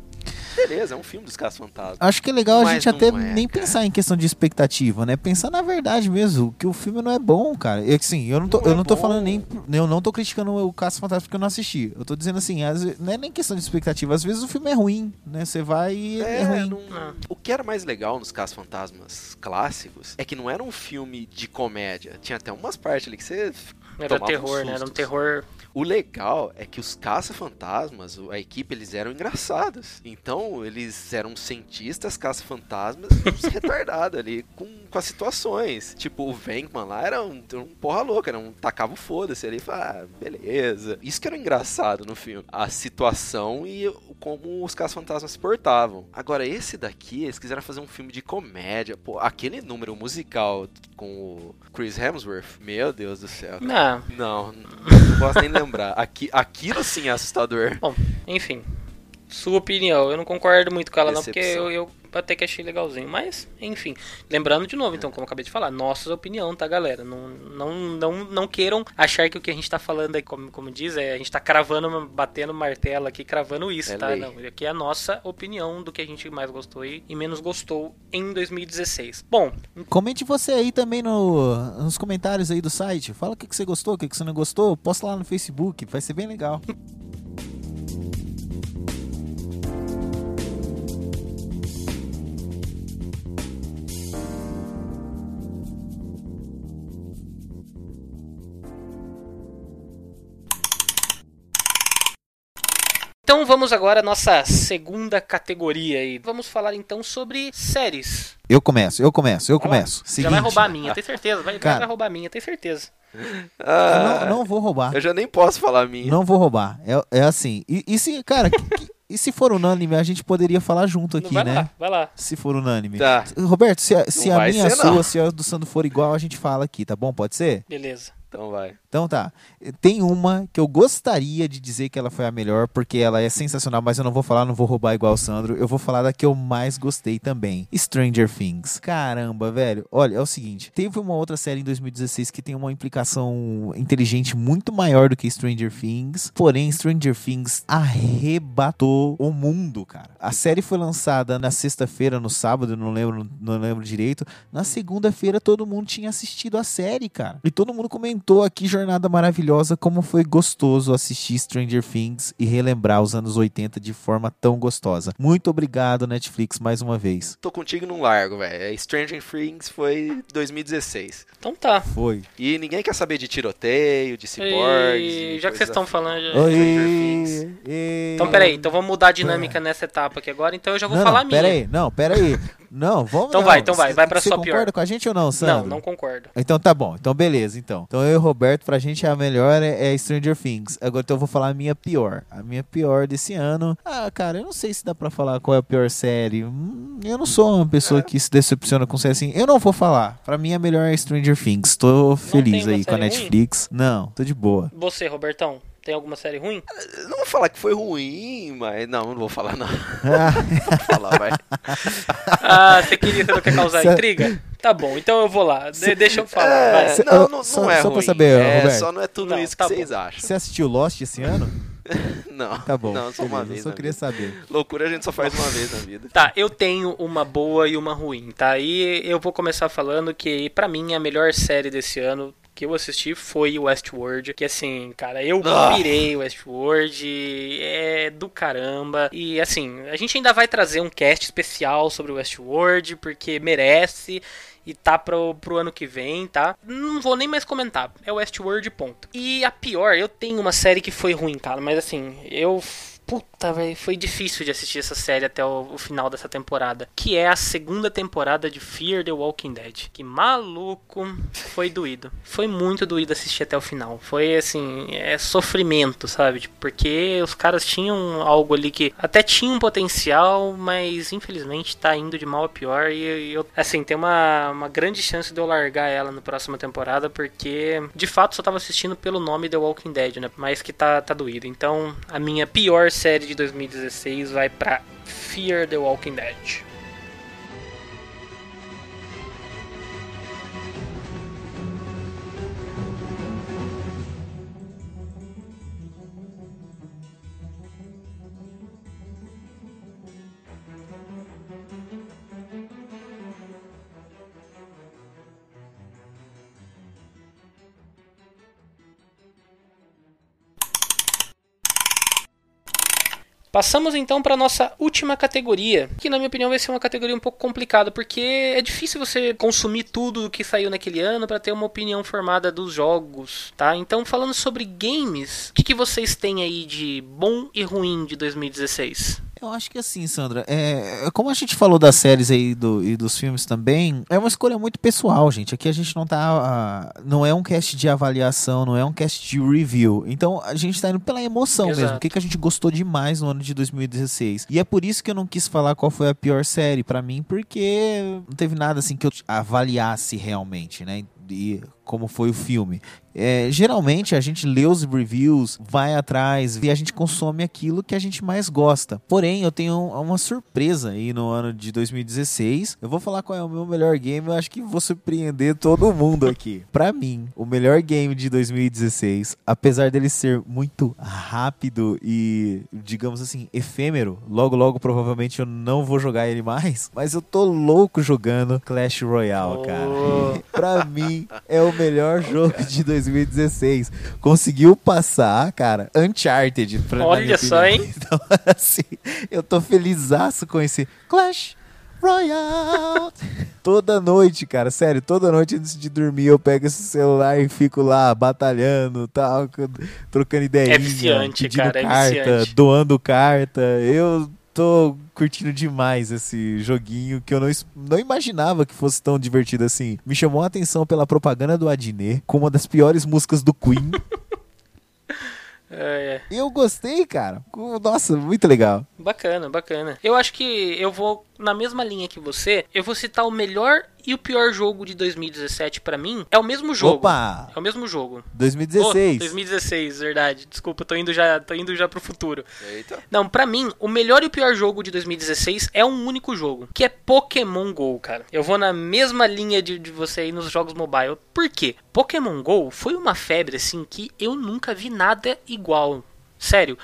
beleza, é um filme dos Caça-Fantasmas. Acho que é legal a Mas gente não até é, nem cara. pensar em questão de expectativa, né? Pensar na verdade mesmo, que o filme não é bom, cara. Eu, assim, eu não tô, Não eu é não tô bom. falando nem. Eu não tô criticando o Caça Fantasma porque eu não assisti. Eu tô dizendo assim, às vezes, não é nem questão de expectativa. Às vezes o filme é ruim, né? Você vai e é, É, ruim. não- Ah. o que era mais legal nos Caça-Fantasmas clássicos é que não era um filme de comédia. Tinha até umas partes ali que você. Era terror, uns né? Era um terror. O legal é que os caça-fantasmas, a equipe, eles eram engraçados. Então, eles eram cientistas caça-fantasmas, retardados ali com, com as situações. Tipo, o Venkman lá era um, um porra louca, era um tacava o foda-se ali e falava, ah, beleza. Isso que era engraçado no filme. A situação e como os caça-fantasmas se portavam. Agora, esse daqui, eles quiseram fazer um filme de comédia. Pô, aquele número musical com o Chris Hemsworth, meu Deus do céu. Ah, Não, não posso nem lembrar. Aqui, aquilo sim é assustador. bom, enfim. Sua opinião, eu não concordo muito com ela, não, porque Decepção. eu, eu até que achei legalzinho. Mas, enfim. Lembrando de novo, então, como eu acabei de falar, nossa opinião, tá, galera? Não, não, não, não queiram achar que o que a gente tá falando aqui, como, como diz, é a gente tá cravando, batendo martelo aqui, cravando isso, É tá? lei. Não, aqui é a nossa opinião do que a gente mais gostou e, e menos gostou em 2016. Bom, Comente você aí também no, nos comentários aí do site. Fala o que, que você gostou, o que, que você não gostou. Posta lá no Facebook, vai ser bem legal. Então vamos agora à nossa segunda categoria aí. Vamos falar então sobre séries. Eu começo, eu começo, eu começo. Já vai Seguinte, roubar a minha, tem certeza. Vai, Cara. vai roubar a minha, tem certeza. Eu Ah, não, não vou roubar. eu já nem posso falar a minha. Não vou roubar. É, é assim. E, e se, cara, que- que- e se for unânime, a gente poderia falar junto aqui, vai né? lá, vai lá. Se for unânime. Tá. Roberto, se a, se a minha, a ser, sua, não. se a do Sandro for igual, a gente fala aqui, tá bom? Pode ser? Beleza. Então vai. Então tá. Tem uma que eu gostaria de dizer que ela foi a melhor, porque ela é sensacional, mas eu não vou falar, não vou roubar igual o Sandro. Eu vou falar da que eu mais gostei também. Stranger Things. Caramba, velho. Olha, é o seguinte: teve uma outra série em 2016 que tem uma implicação inteligente muito maior do que Stranger Things. Porém, Stranger Things arrebatou o mundo, cara. A série foi lançada na sexta-feira, no sábado, não lembro, não lembro direito. Na segunda-feira, todo mundo tinha assistido a série, cara. E todo mundo comentou aqui, jornada maravilhosa, como foi gostoso assistir Stranger Things e relembrar os anos 80 de forma tão gostosa. Muito obrigado, Netflix, mais uma vez. Tô contigo num largo, velho. Stranger Things foi 2016. Então tá. Foi. E ninguém quer saber de tiroteio, de ciborgues. E e já que vocês estão falando. já- Oi. Things. Então peraí, então vamos mudar a dinâmica nessa etapa aqui agora. Então eu já vou não, falar a não, minha. pera aí, não, pera aí. Não, vamos Então não. vai, então vai, vai pra Você sua concorda pior. com a gente ou não, Sandro? Não, não concordo. Então tá bom, então beleza, então. Então eu e o Roberto, pra gente a melhor é, é Stranger Things. Agora então eu vou falar a minha pior. A minha pior desse ano. Ah, cara, eu não sei se dá pra falar qual é a pior série. Hum, Eu não sou uma pessoa que se decepciona com série assim. Eu não vou falar. Pra mim a melhor é Stranger Things. Tô feliz aí com a série ruim? Netflix. Não, tô de boa. Você, Robertão, tem alguma série ruim? Eu Não vou falar que foi ruim, mas. Não, não vou falar, não. Ah, Vou falar, vai. Ah, você queria, você não quer causar Cê- intriga? Tá bom, então eu vou lá. De- deixa eu falar. É. Cê- não, não, só- não é só pra ruim. saber, é, Roberto. só não é tudo Não, isso tá que vocês acham. Você assistiu Lost esse ano? Não. Tá bom. Não, só uma vez. Eu só queria vida. saber. Loucura a gente só faz uma vez na vida. Tá, eu tenho uma boa e uma ruim, tá? E eu vou começar falando que, pra mim, a melhor série desse ano que eu assisti foi o Westworld. Que assim, cara, eu Ah. pirei o Westworld, é do caramba. E assim, a gente ainda vai trazer um cast especial sobre o Westworld, porque merece. E tá pro, pro ano que vem, tá? Não vou nem mais comentar. É Westworld, ponto. E a pior, eu tenho uma série que foi ruim, cara. Mas assim, eu. Puta, velho, foi difícil de assistir essa série até o, o final dessa temporada. Que é a segunda temporada de Fear the Walking Dead. Que maluco, foi doído. Foi muito doído assistir até o final. Foi assim, é sofrimento, sabe? Tipo, porque os caras tinham algo ali que até tinha um potencial, mas infelizmente tá indo de mal a pior. E eu, assim, tem uma, uma grande chance de eu largar ela na próxima temporada, porque de fato só tava assistindo pelo nome The Walking Dead, né? Mas que tá, tá doído. Então, a minha pior série de 2016 vai pra Fear the Walking Dead. Passamos então para nossa última categoria, que na minha opinião vai ser uma categoria um pouco complicada, porque é difícil você consumir tudo que saiu naquele ano para ter uma opinião formada dos jogos, tá? Então, falando sobre games, o que, que vocês têm aí de bom e ruim de 2016? Eu acho que assim, Sandra, é, como a gente falou das séries aí do, e dos filmes também, é uma escolha muito pessoal, gente. Aqui a gente não tá. ah, não é um cast de avaliação, não é um cast de review. Então a gente tá indo pela emoção Exato. mesmo. O que, que a gente gostou demais no ano de 2016. E é por isso que eu não quis falar qual foi a pior série pra mim, porque não teve nada assim que eu avaliasse realmente, né? E como foi o filme. É, geralmente a gente lê os reviews, vai atrás e a gente consome aquilo que a gente mais gosta. Porém, eu tenho uma surpresa aí no ano de 2016. Eu vou falar qual é o meu melhor game, eu acho que vou surpreender todo mundo aqui. Pra mim, o melhor game de 2016, apesar dele ser muito rápido e, digamos assim, efêmero, logo logo provavelmente eu não vou jogar ele mais, mas eu tô louco jogando Clash Royale, cara. Oh. Pra mim, é o melhor jogo de 2016. Conseguiu passar, cara, Uncharted. Pra, Olha só, opinião. hein? Então, assim, eu tô felizaço com esse Clash Royale. toda noite, cara, sério, toda noite antes de dormir eu pego esse celular e fico lá batalhando, tal, trocando ideia, É viciante, cara, é carta, viciante. doando carta. Eu tô curtindo demais esse joguinho que eu não, não imaginava que fosse tão divertido assim. Me chamou a atenção pela propaganda do Adnet, com uma das piores músicas do Queen. É, E eu gostei, cara. Nossa, muito legal. Bacana, bacana. Eu acho que eu vou na mesma linha que você. Eu vou citar o melhor e o pior jogo de 2017 pra mim. É o mesmo jogo. Opa! É o mesmo jogo. 2016. Oh, 2016, verdade. Desculpa, tô indo já, tô indo já pro futuro. Eita. Não, pra mim, o melhor e o pior jogo de 2016 é um único jogo, que é Pokémon GO, cara. Eu vou na mesma linha de, de você aí nos jogos mobile. Por quê? Pokémon GO foi uma febre, assim, que eu nunca vi nada igual. Sério.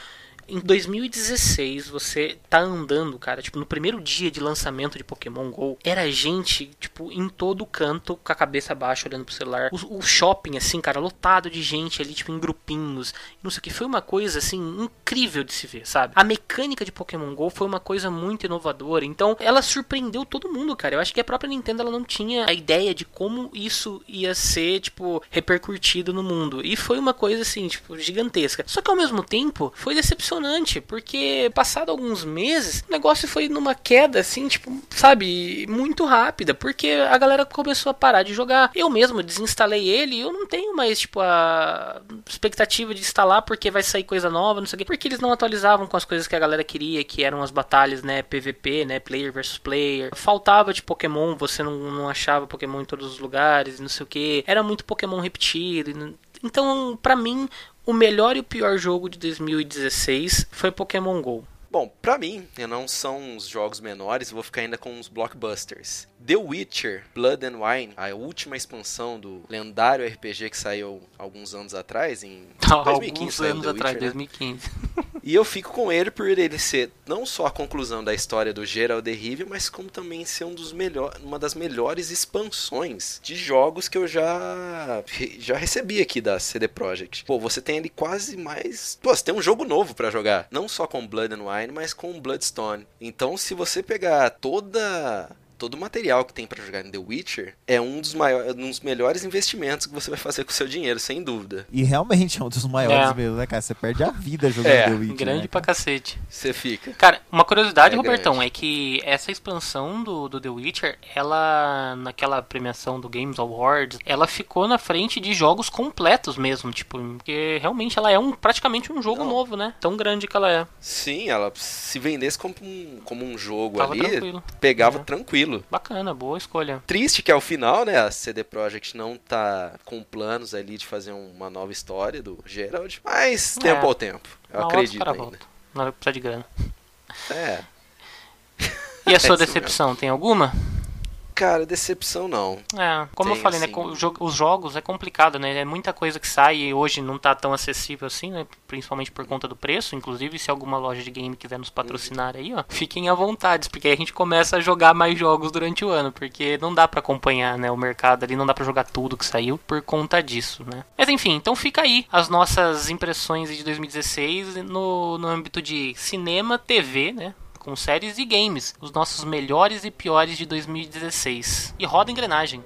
Em 2016, você tá andando, cara, tipo, no primeiro dia de lançamento de Pokémon GO, era gente, tipo, em todo canto, com a cabeça baixa, olhando pro celular. O, o shopping, assim, cara, lotado de gente ali, tipo, em grupinhos. Não sei o que. Foi uma coisa, assim, incrível de se ver, sabe? A mecânica de Pokémon GO foi uma coisa muito inovadora. Então, ela surpreendeu todo mundo, cara. Eu acho que a própria Nintendo, ela não tinha a ideia de como isso ia ser, tipo, repercutido no mundo. E foi uma coisa, assim, tipo, gigantesca. Só que, ao mesmo tempo, foi decepcionante, porque, passado alguns meses, o negócio foi numa queda, assim, tipo, sabe, muito rápida. Porque a galera começou a parar de jogar. Eu mesmo desinstalei ele eu não tenho mais, tipo, a expectativa de instalar porque vai sair coisa nova, não sei o quê. Porque eles não atualizavam com as coisas que a galera queria, que eram as batalhas, né, PVP, né, player versus player. Faltava de Pokémon, você não, não achava Pokémon em todos os lugares, não sei o que. Era muito Pokémon repetido. Então, pra mim, o melhor e o pior jogo de 2016 foi Pokémon GO. Bom, pra mim, não são uns jogos menores, vou ficar ainda com os blockbusters. The Witcher Blood and Wine, a última expansão do lendário RPG que saiu alguns anos atrás, em 2015 Alguns anos atrás, Witcher, né? 2015. E eu fico com ele por ele ser não só a conclusão da história do Gerald de Rive, mas como também ser um dos melhor, uma das melhores expansões de jogos que eu já já recebi aqui da CD Projekt. Pô, você tem ali quase mais, pô, você tem um jogo novo para jogar, não só com Blood and Wine, mas com Bloodstone. Então, se você pegar toda todo o material que tem para jogar em The Witcher é um dos, maiores, um dos melhores investimentos que você vai fazer com o seu dinheiro, sem dúvida. E realmente é um dos maiores é. mesmo, né, cara? Você perde a vida jogando é, The Witcher. Grande né, pra cacete. Você fica. Cara, uma curiosidade, é Robertão, grande. é que essa expansão do, do The Witcher, ela, naquela premiação do Games Awards, ela ficou na frente de jogos completos mesmo, tipo, porque realmente ela é um, praticamente um jogo Não. novo, né? Tão grande que ela é. Sim, ela se vendesse como um, como um jogo Tava ali, tranquilo. pegava é. tranquilo. Bacana, boa escolha. Triste que ao final, né, a CD Projekt não tá com planos ali de fazer uma nova história do Gerald, mas tempo é. ao tempo. Eu Uma acredito ainda. Volta. Na hora que precisa de grana. É. E a sua é decepção, tem alguma? Cara, decepção não. É, como Tem, eu falei, né, assim... né? Os jogos é complicado, né? É muita coisa que sai e hoje não tá tão acessível assim, né? Principalmente por conta do preço. Inclusive, se alguma loja de game quiser nos patrocinar aí, ó, fiquem à vontade, porque aí a gente começa a jogar mais jogos durante o ano, porque não dá para acompanhar, né, o mercado ali, não dá para jogar tudo que saiu por conta disso, né? Mas enfim, então fica aí as nossas impressões de 2016 no, no âmbito de cinema, TV, né? Com séries e games, os nossos melhores e piores de 2016. E roda engrenagem.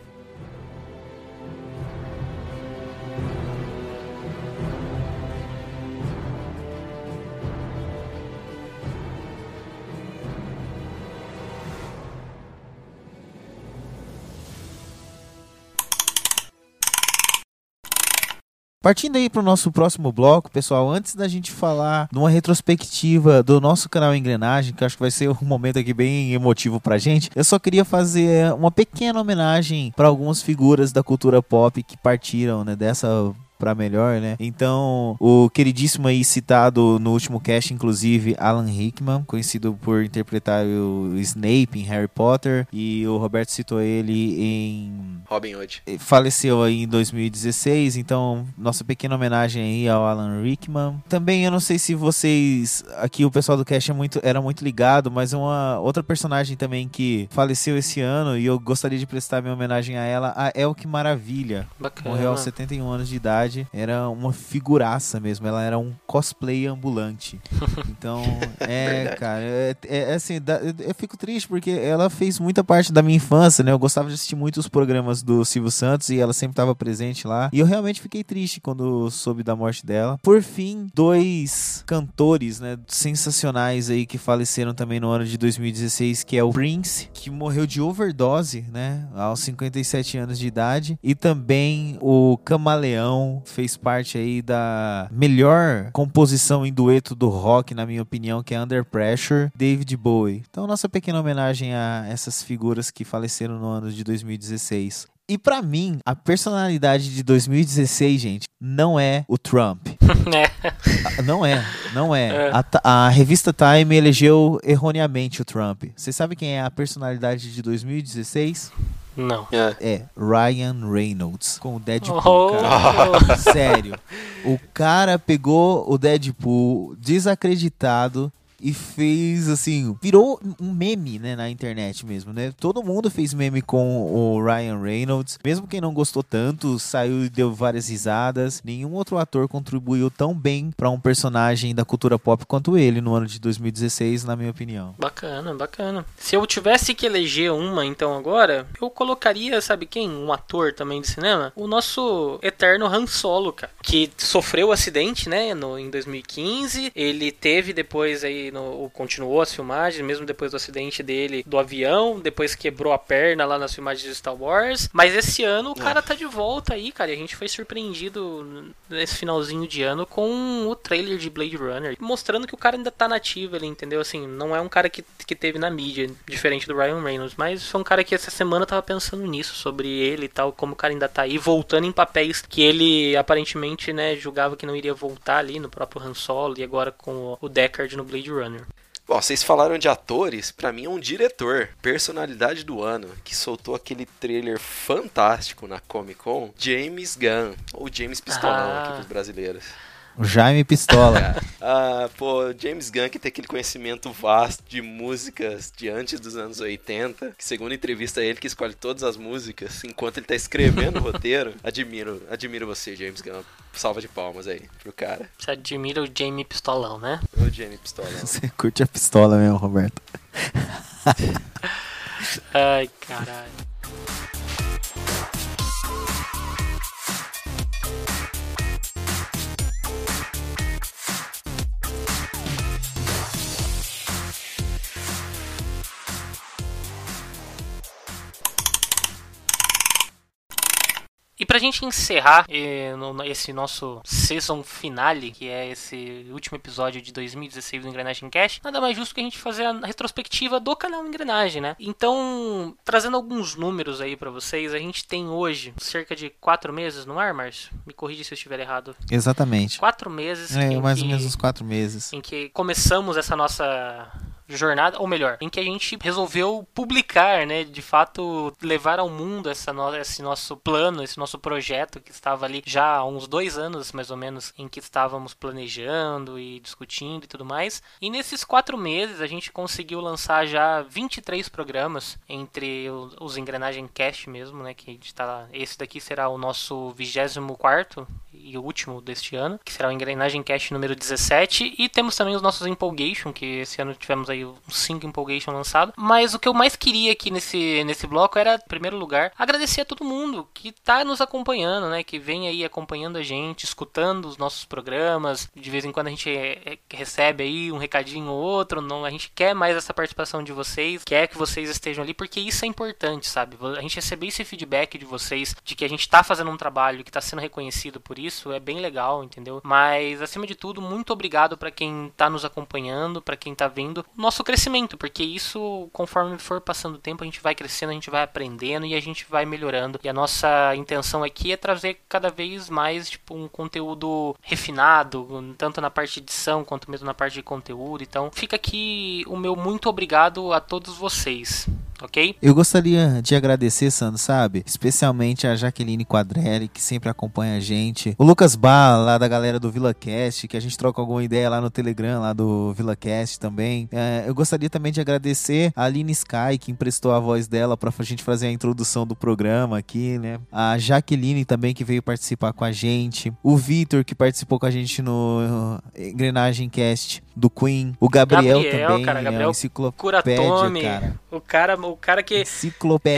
Partindo aí para o nosso próximo bloco, pessoal, antes da gente falar de uma retrospectiva do nosso canal Engrenagem, que acho que vai ser um momento aqui bem emotivo pra gente, eu só queria fazer uma pequena homenagem para algumas figuras da cultura pop que partiram né, dessa para melhor, né? Então, o queridíssimo aí citado no último cast, inclusive, Alan Rickman, conhecido por interpretar o Snape em Harry Potter, e o Roberto citou ele em Robin Hood. Faleceu aí em 2016, então nossa pequena homenagem aí ao Alan Rickman. Também eu não sei se vocês aqui o pessoal do cast é muito, era muito ligado, mas uma outra personagem também que faleceu esse ano e eu gostaria de prestar minha homenagem a ela, a Elke Maravilha. Bacana. Morreu aos 71 anos de idade verdade, era uma figuraça mesmo. Ela era um cosplay ambulante. Então, é, cara, é, é, é assim, eu fico triste porque ela fez muita parte da minha infância, né? Eu gostava de assistir muitos programas do Silvio Santos e ela sempre estava presente lá. E eu realmente fiquei triste quando soube da morte dela. Por fim, dois cantores, né, sensacionais aí que faleceram também no ano de 2016, que é o Prince, que morreu de overdose, né, aos 57 anos de idade, e também o Camaleão fez parte aí da melhor composição em dueto do rock, na minha opinião, que é Under Pressure, David Bowie. Então, nossa pequena homenagem a essas figuras que faleceram no ano de 2016. E para mim, a personalidade de 2016, gente, não é o Trump. É. Não é, não é. é. A, a, revista Time elegeu erroneamente o Trump. Você sabe quem é a personalidade de 2016? Não. É. é Ryan Reynolds com o Deadpool. Oh. Cara. Sério. O cara pegou o Deadpool desacreditado e fez assim, virou um meme, né, na internet mesmo, né? Todo mundo fez meme com o Ryan Reynolds, mesmo quem não gostou tanto, saiu e deu várias risadas. Nenhum outro ator contribuiu tão bem para um personagem da cultura pop quanto ele no ano de 2016, na minha opinião. Bacana, bacana. Se eu tivesse que eleger uma então agora, eu colocaria, sabe quem? Um ator também de cinema, o nosso eterno Han Solo, cara, que sofreu um acidente, né, no em 2015, ele teve depois aí no, continuou as filmagens, mesmo depois do acidente dele do avião, depois quebrou a perna lá nas filmagens de Star Wars. Mas esse ano o cara tá de volta aí, cara. E a gente foi surpreendido nesse finalzinho de ano com o trailer de Blade Runner, mostrando que o cara ainda tá nativo ali, entendeu? Assim, não é um cara que, que teve na mídia, diferente do Ryan Reynolds, mas foi um cara que essa semana tava pensando nisso, sobre ele e tal, como o cara ainda tá aí, voltando em papéis que ele aparentemente, né, julgava que não iria voltar ali no próprio Han Solo e agora com o Deckard no Blade Runner. Bom, vocês falaram de atores, para mim é um diretor, personalidade do ano, que soltou aquele trailer fantástico na Comic Con, James Gunn, ou James Pistolão ah. aqui pros brasileiros. O Jaime Pistola. Ah, pô, James Gunn que tem aquele conhecimento vasto de músicas de antes dos anos 80, que segundo a entrevista é ele que escolhe todas as músicas enquanto ele tá escrevendo o roteiro. Admiro, admiro você, James Gunn. Salva de palmas aí pro cara. Você admira o Jamie Pistolão, né? O Jamie Pistola. Você curte a pistola mesmo, Roberto. Ai, caralho. E pra gente encerrar eh, no- esse nosso season finale, que é esse último episódio de 2016 do Engrenagem Cash, nada mais justo que a gente fazer a retrospectiva do canal Engrenagem, né? Então, trazendo alguns números aí pra vocês, a gente tem hoje cerca de quatro meses no ar, Márcio? Me corrige se eu estiver errado. Exatamente. Quatro meses É, mais ou que- menos uns quatro meses. em que começamos essa nossa jornada, ou melhor, em que a gente resolveu publicar, né, de fato levar ao mundo essa no- esse nosso plano, esse nosso projeto que estava ali já há uns dois anos mais ou menos em que estávamos planejando e discutindo e tudo mais. E nesses quatro meses a gente conseguiu lançar já 23 programas entre os Engrenagem Cast mesmo, né, que a gente tá, esse daqui será o nosso 24 quarto e o último deste ano, que será o Engrenagem Cast número 17, e temos também os nossos Empolgation, que esse ano tivemos aí uns 5 Empolgation lançados. Mas o que eu mais queria aqui nesse, nesse bloco era, em primeiro lugar, agradecer a todo mundo que tá nos acompanhando, né, que vem aí acompanhando a gente, escutando os nossos programas, de vez em quando a gente é, é, recebe aí um recadinho ou outro, não, a gente quer mais essa participação de vocês, quer que vocês estejam ali, porque isso é importante, sabe? A gente receber esse feedback de vocês, de que a gente tá fazendo um trabalho que tá sendo reconhecido por isso, é bem legal, entendeu? Mas, acima de tudo, muito obrigado para quem tá nos acompanhando, para quem tá vendo o nosso crescimento, porque isso, conforme for passando o tempo, a gente vai crescendo, a gente vai aprendendo e a gente vai melhorando. E a nossa intenção aqui é trazer cada vez mais, tipo, um conteúdo refinado, tanto na parte de edição quanto mesmo na parte de conteúdo. Então, fica aqui o meu muito obrigado a todos vocês. Ok? Eu gostaria de agradecer, Sandro, sabe? Especialmente a Jaqueline Quadrelli, que sempre acompanha a gente. O Lucas Bar, lá da galera do VilaCast, que a gente troca alguma ideia lá no Telegram, lá do VilaCast também. É, eu gostaria também de agradecer a Aline Sky, que emprestou a voz dela pra gente fazer a introdução do programa aqui, né? A Jaqueline também, que veio participar com a gente. O Vitor, que participou com a gente no Engrenagem Cast do Queen. O Gabriel, Gabriel, também, cara, né? Gabriel O enciclopédia, Kuratome, cara. o cara, o cara que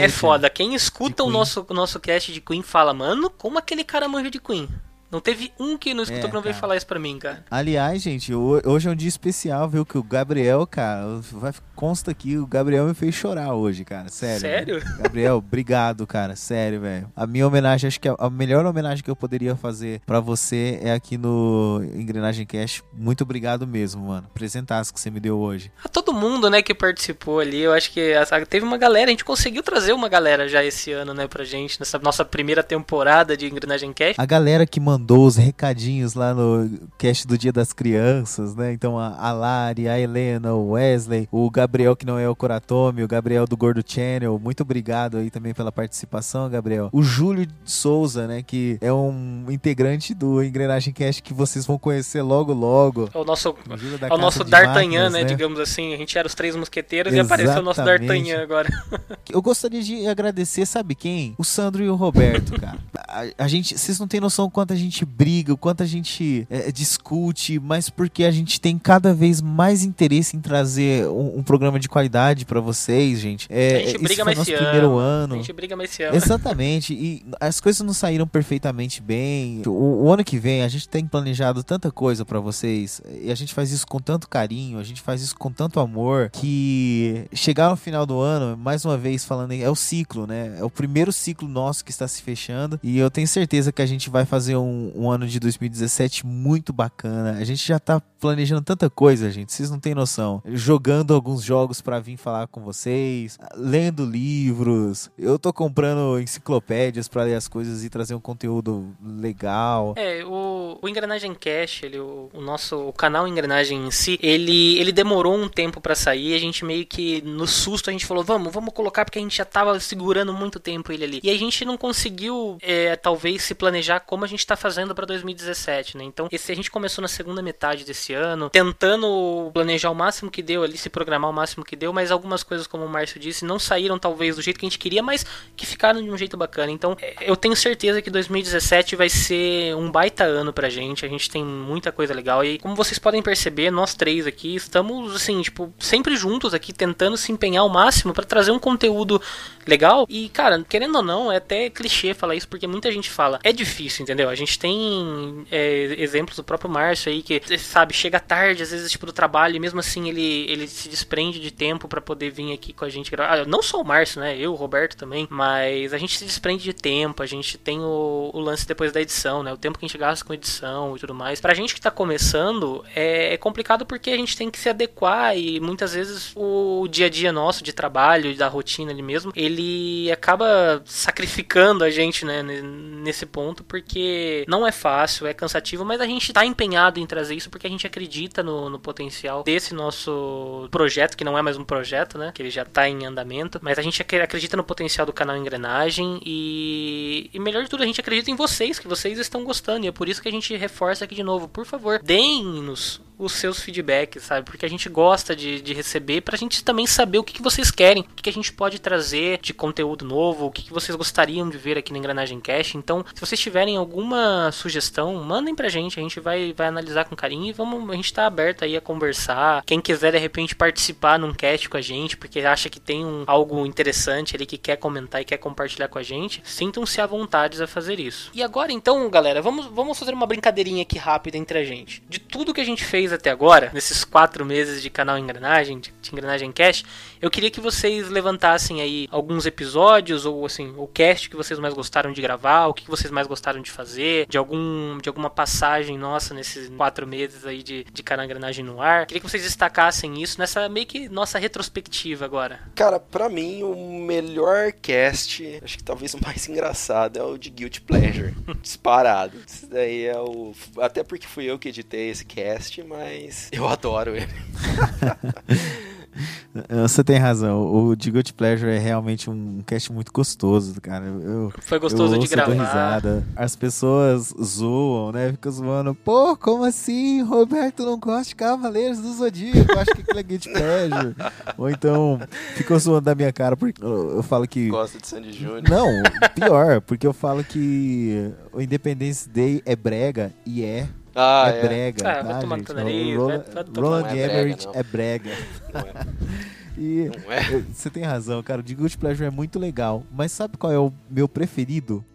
é foda. Quem escuta o nosso, o nosso cast de Queen fala, mano, como aquele cara manja de Queen? Não teve um que não escutou É, que não veio falar isso pra mim, cara. Aliás, gente, ho- hoje é um dia especial, viu? Que o Gabriel, cara, vai, consta aqui, o Gabriel me fez chorar hoje, cara. Sério. Sério? Gabriel, obrigado, cara. Sério, velho. A minha homenagem, acho que a, melhor homenagem que eu poderia fazer pra você é aqui no Engrenagem Cash. Muito obrigado mesmo, mano. Apresentasse que você me deu hoje. A todo mundo, né, que participou ali, eu acho que a- teve uma galera, a gente conseguiu trazer uma galera já esse ano, né, pra gente, nessa nossa primeira temporada de Engrenagem Cash. A galera que mandou os recadinhos lá no cast do Dia das Crianças, né? Então a, a Lari, a Helena, o Wesley, o Gabriel que não é o Coratomi, o Gabriel do Gordo Channel, muito obrigado aí também pela participação, Gabriel. O Júlio Souza, né? Que é um integrante do Engrenagem Cast que vocês vão conhecer logo logo. É o nosso, O da é o Casa nosso D'Artagnan, Máquinas, né, digamos assim. A gente era os três mosqueteiros e Exatamente. apareceu o nosso D'Artagnan agora. Eu gostaria de agradecer, sabe quem? O Sandro e o Roberto, cara. A, a gente, vocês não têm noção o quanto a gente briga, o quanto a gente é, discute, mas porque a gente tem cada vez mais interesse em trazer um, um programa de qualidade pra vocês, gente. É, a gente esse briga mais nosso primeiro ano. A gente briga mais se ama. Exatamente, e as coisas não saíram perfeitamente bem. O, o ano que vem a gente tem planejado tanta coisa pra vocês e a gente faz isso com tanto carinho, a gente faz isso com tanto amor que chegar no final do ano, mais uma vez falando, é o ciclo, né? É o primeiro ciclo nosso que está se fechando e eu tenho certeza que a gente vai fazer um, um ano de 2017 muito bacana. A gente já tá planejando tanta coisa, gente, vocês não têm noção. Jogando alguns jogos pra vir falar com vocês, lendo livros. Eu tô comprando enciclopédias pra ler as coisas e trazer um conteúdo legal. É, o, o Engrenagem Cash, ele, o, o nosso o canal Engrenagem em si, ele, ele demorou um tempo pra sair. A gente meio que no susto a gente falou, vamos, vamos colocar porque a gente já tava segurando muito tempo ele ali. E a gente não conseguiu é, é talvez se planejar como a gente está fazendo para 2017, né? Então, esse a gente começou na segunda metade desse ano, tentando planejar o máximo que deu ali, se programar o máximo que deu, mas algumas coisas, como o Márcio disse, não saíram talvez do jeito que a gente queria, mas que ficaram de um jeito bacana. Então, é, eu tenho certeza que 2017 vai ser um baita ano pra gente. A gente tem muita coisa legal e como vocês podem perceber, nós três aqui estamos assim, tipo, sempre juntos aqui tentando se empenhar ao máximo para trazer um conteúdo legal. E, cara, querendo ou não, é até clichê falar isso, porque muita gente fala. É difícil, entendeu? A gente tem é, exemplos do próprio Márcio aí, que, sabe, chega tarde, às vezes, tipo, do trabalho, e mesmo assim ele, ele se desprende de tempo para poder vir aqui com a gente gravar. Ah, não só o Márcio, né? Eu, o Roberto também, mas a gente se desprende de tempo, a gente tem o, o lance depois da edição, né? O tempo que a gente gasta com edição e tudo mais. Pra gente que tá começando, é, é complicado porque a gente tem que se adequar e muitas vezes o dia a dia nosso de trabalho, da rotina ali mesmo, ele acaba sacrificando a gente, né, nesse ponto, porque não é fácil, é cansativo, mas a gente tá empenhado em trazer isso porque a gente acredita no, no potencial desse nosso projeto, que não é mais um projeto, né, que ele já tá em andamento, mas a gente acredita no potencial do canal Engrenagem e, e melhor de tudo, a gente acredita em vocês, que vocês estão gostando, e é por isso que a gente reforça aqui de novo, por favor, deem-nos os seus feedbacks, sabe? Porque a gente gosta de, de receber pra gente também saber o que, que vocês querem, o que, que a gente pode trazer de conteúdo novo, o que, que vocês gostariam de ver aqui na Engrenagem Cash. Então, se vocês tiverem alguma sugestão, mandem pra gente, a gente vai, vai analisar com carinho e vamos, a gente tá aberto aí a conversar. Quem quiser de repente participar num cast com a gente, porque acha que tem um, algo interessante ali que quer comentar e quer compartilhar com a gente, sintam-se à vontade a fazer isso. E agora então, galera, vamos, vamos fazer uma brincadeirinha aqui rápida entre a gente. De tudo que a gente fez até agora, nesses quatro meses de canal Engrenagem, de, de Engrenagem Cast, eu queria que vocês levantassem aí alguns episódios ou assim, o cast que vocês mais gostaram de gravar, o que vocês mais gostaram de fazer, de algum de alguma passagem nossa nesses quatro meses aí de, de canal Engrenagem no ar. Queria que vocês destacassem isso nessa meio que nossa retrospectiva agora. Cara, para mim o melhor cast, acho que talvez o mais engraçado é o de Guilty Pleasure, disparado. Isso daí é o até porque fui eu que editei esse cast, mas eu adoro ele. Você tem razão. O The Good Pleasure é realmente um cast muito gostoso, cara. Eu, Foi gostoso eu de gravar. Risada. As pessoas zoam, né? Ficam zoando. Pô, como assim? Roberto não gosta de Cavaleiros do Zodíaco. Acho que aquilo é Good Pleasure. Ou então, ficou zoando da minha cara porque eu, eu falo que. Gosta de Sandy Júnior. Não, pior, porque eu falo que o Independence Day é brega e é. Ah, é, é, brega. Vai tá, tomar gente? nariz, Roland, vai- vai tomar- Roland é brega, Everett não. é brega. Não é. E Não é? você tem razão, cara. O The Good Pleasure é muito legal. Mas sabe qual é o meu preferido?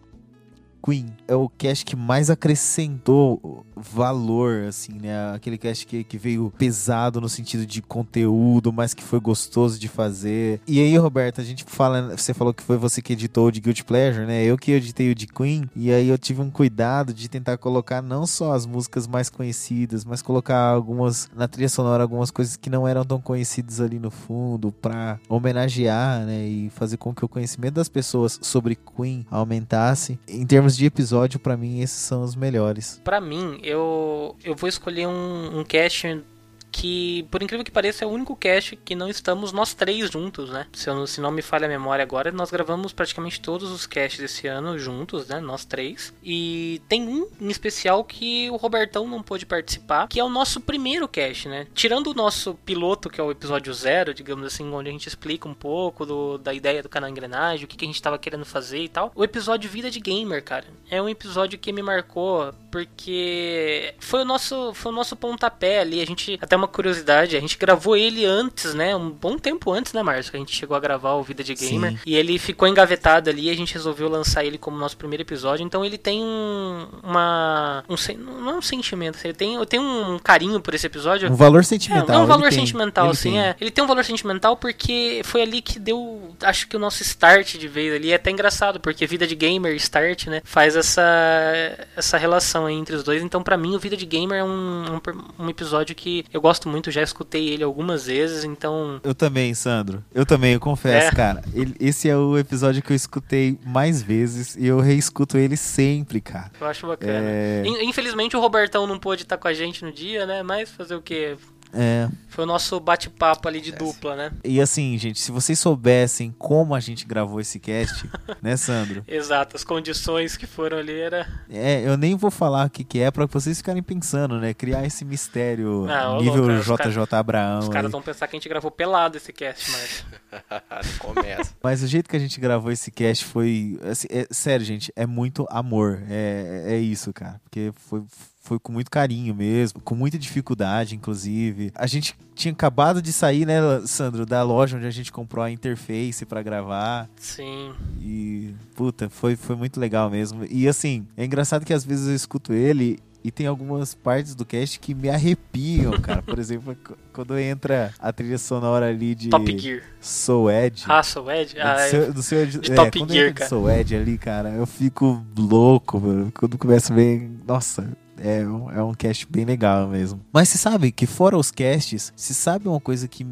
Queen. É o cast que mais acrescentou valor, assim, né? Aquele cast que, que veio pesado no sentido de conteúdo, mas que foi gostoso de fazer. E aí, Roberto, a gente fala. Você falou que foi você que editou o de Guilty Pleasure, né? Eu que editei o de Queen. E aí eu tive um cuidado de tentar colocar não só as músicas mais conhecidas, mas colocar algumas na trilha sonora, algumas coisas que não eram tão conhecidas ali no fundo, pra homenagear, né? E fazer com que o conhecimento das pessoas sobre Queen aumentasse. Em termos de episódio, pra mim, esses são os melhores. Pra mim, eu, eu vou escolher um, um cast que, por incrível que pareça, é o único cast que não estamos nós três juntos, né? Se, eu, se não me falha a memória agora, nós gravamos praticamente todos os casts desse ano juntos, né? Nós três. E tem um em especial que o Robertão não pôde participar, que é o nosso primeiro cast, né? Tirando o nosso piloto, que é o episódio zero, digamos assim, onde a gente explica um pouco do- da ideia do canal Engrenagem, o que, que a gente tava querendo fazer e tal. O episódio Vida de Gamer, cara, é um episódio que me marcou porque foi o nosso, foi o nosso pontapé ali. A gente, até uma curiosidade, a gente gravou ele antes, né? Um bom tempo antes, né, Márcio? Que a gente chegou a gravar o Vida de Gamer. Sim. E ele ficou engavetado ali. A gente resolveu lançar ele como nosso primeiro episódio. Então ele tem um, uma. Um, não é um sentimento, ele tem, eu tenho um carinho por esse episódio. Um valor sentimental. é um ele valor tem, sentimental, ele assim, tem. é. Ele tem um valor sentimental porque foi ali que deu, acho que o nosso start de vez ali. É até engraçado, porque Vida de Gamer Start, né, faz essa, essa relação aí entre os dois. Então, pra mim, o Vida de Gamer é um, um, um episódio que eu gosto muito, já escutei ele algumas vezes, então... Eu também, Sandro. Eu também, eu confesso, É. cara. Ele- esse é o episódio que eu escutei mais vezes e eu reescuto ele sempre, cara. Eu acho bacana. É. In- Infelizmente o Robertão não pôde estar com a gente no dia, né? Mas fazer o quê? É. Foi o nosso bate-papo ali de dupla, né? E assim, gente, se vocês soubessem como a gente gravou esse cast, né, Sandro? Exato, as condições que foram ali era. É, eu nem vou falar o que, que é pra vocês ficarem pensando, né? Criar esse mistério ô, nível louco, JJ Abraão. Os caras vão pensar que a gente gravou pelado esse cast, mas. Começa. Mas o jeito que a gente gravou esse cast foi. assim, é- sério, gente, é muito amor. É, é isso, cara. Porque foi, foi com muito carinho mesmo, com muita dificuldade, inclusive. A gente tinha acabado de sair, né, Sandro, da loja onde a gente comprou a interface pra gravar. Sim. E, puta, foi, foi muito legal mesmo. E assim, é engraçado que às vezes eu escuto ele. E tem algumas partes do cast que me arrepiam, cara. Por exemplo, quando entra a trilha sonora ali de Top Gear. Soul Edge. Ah, sou Ed? Ah, do é- seu, do seu, de é, Top Gear, cara. Soul Edge ali, cara, eu fico louco, mano. Quando começa a ver, nossa, é um, é um cast bem legal mesmo. Mas você sabe que fora os casts, se sabe uma coisa que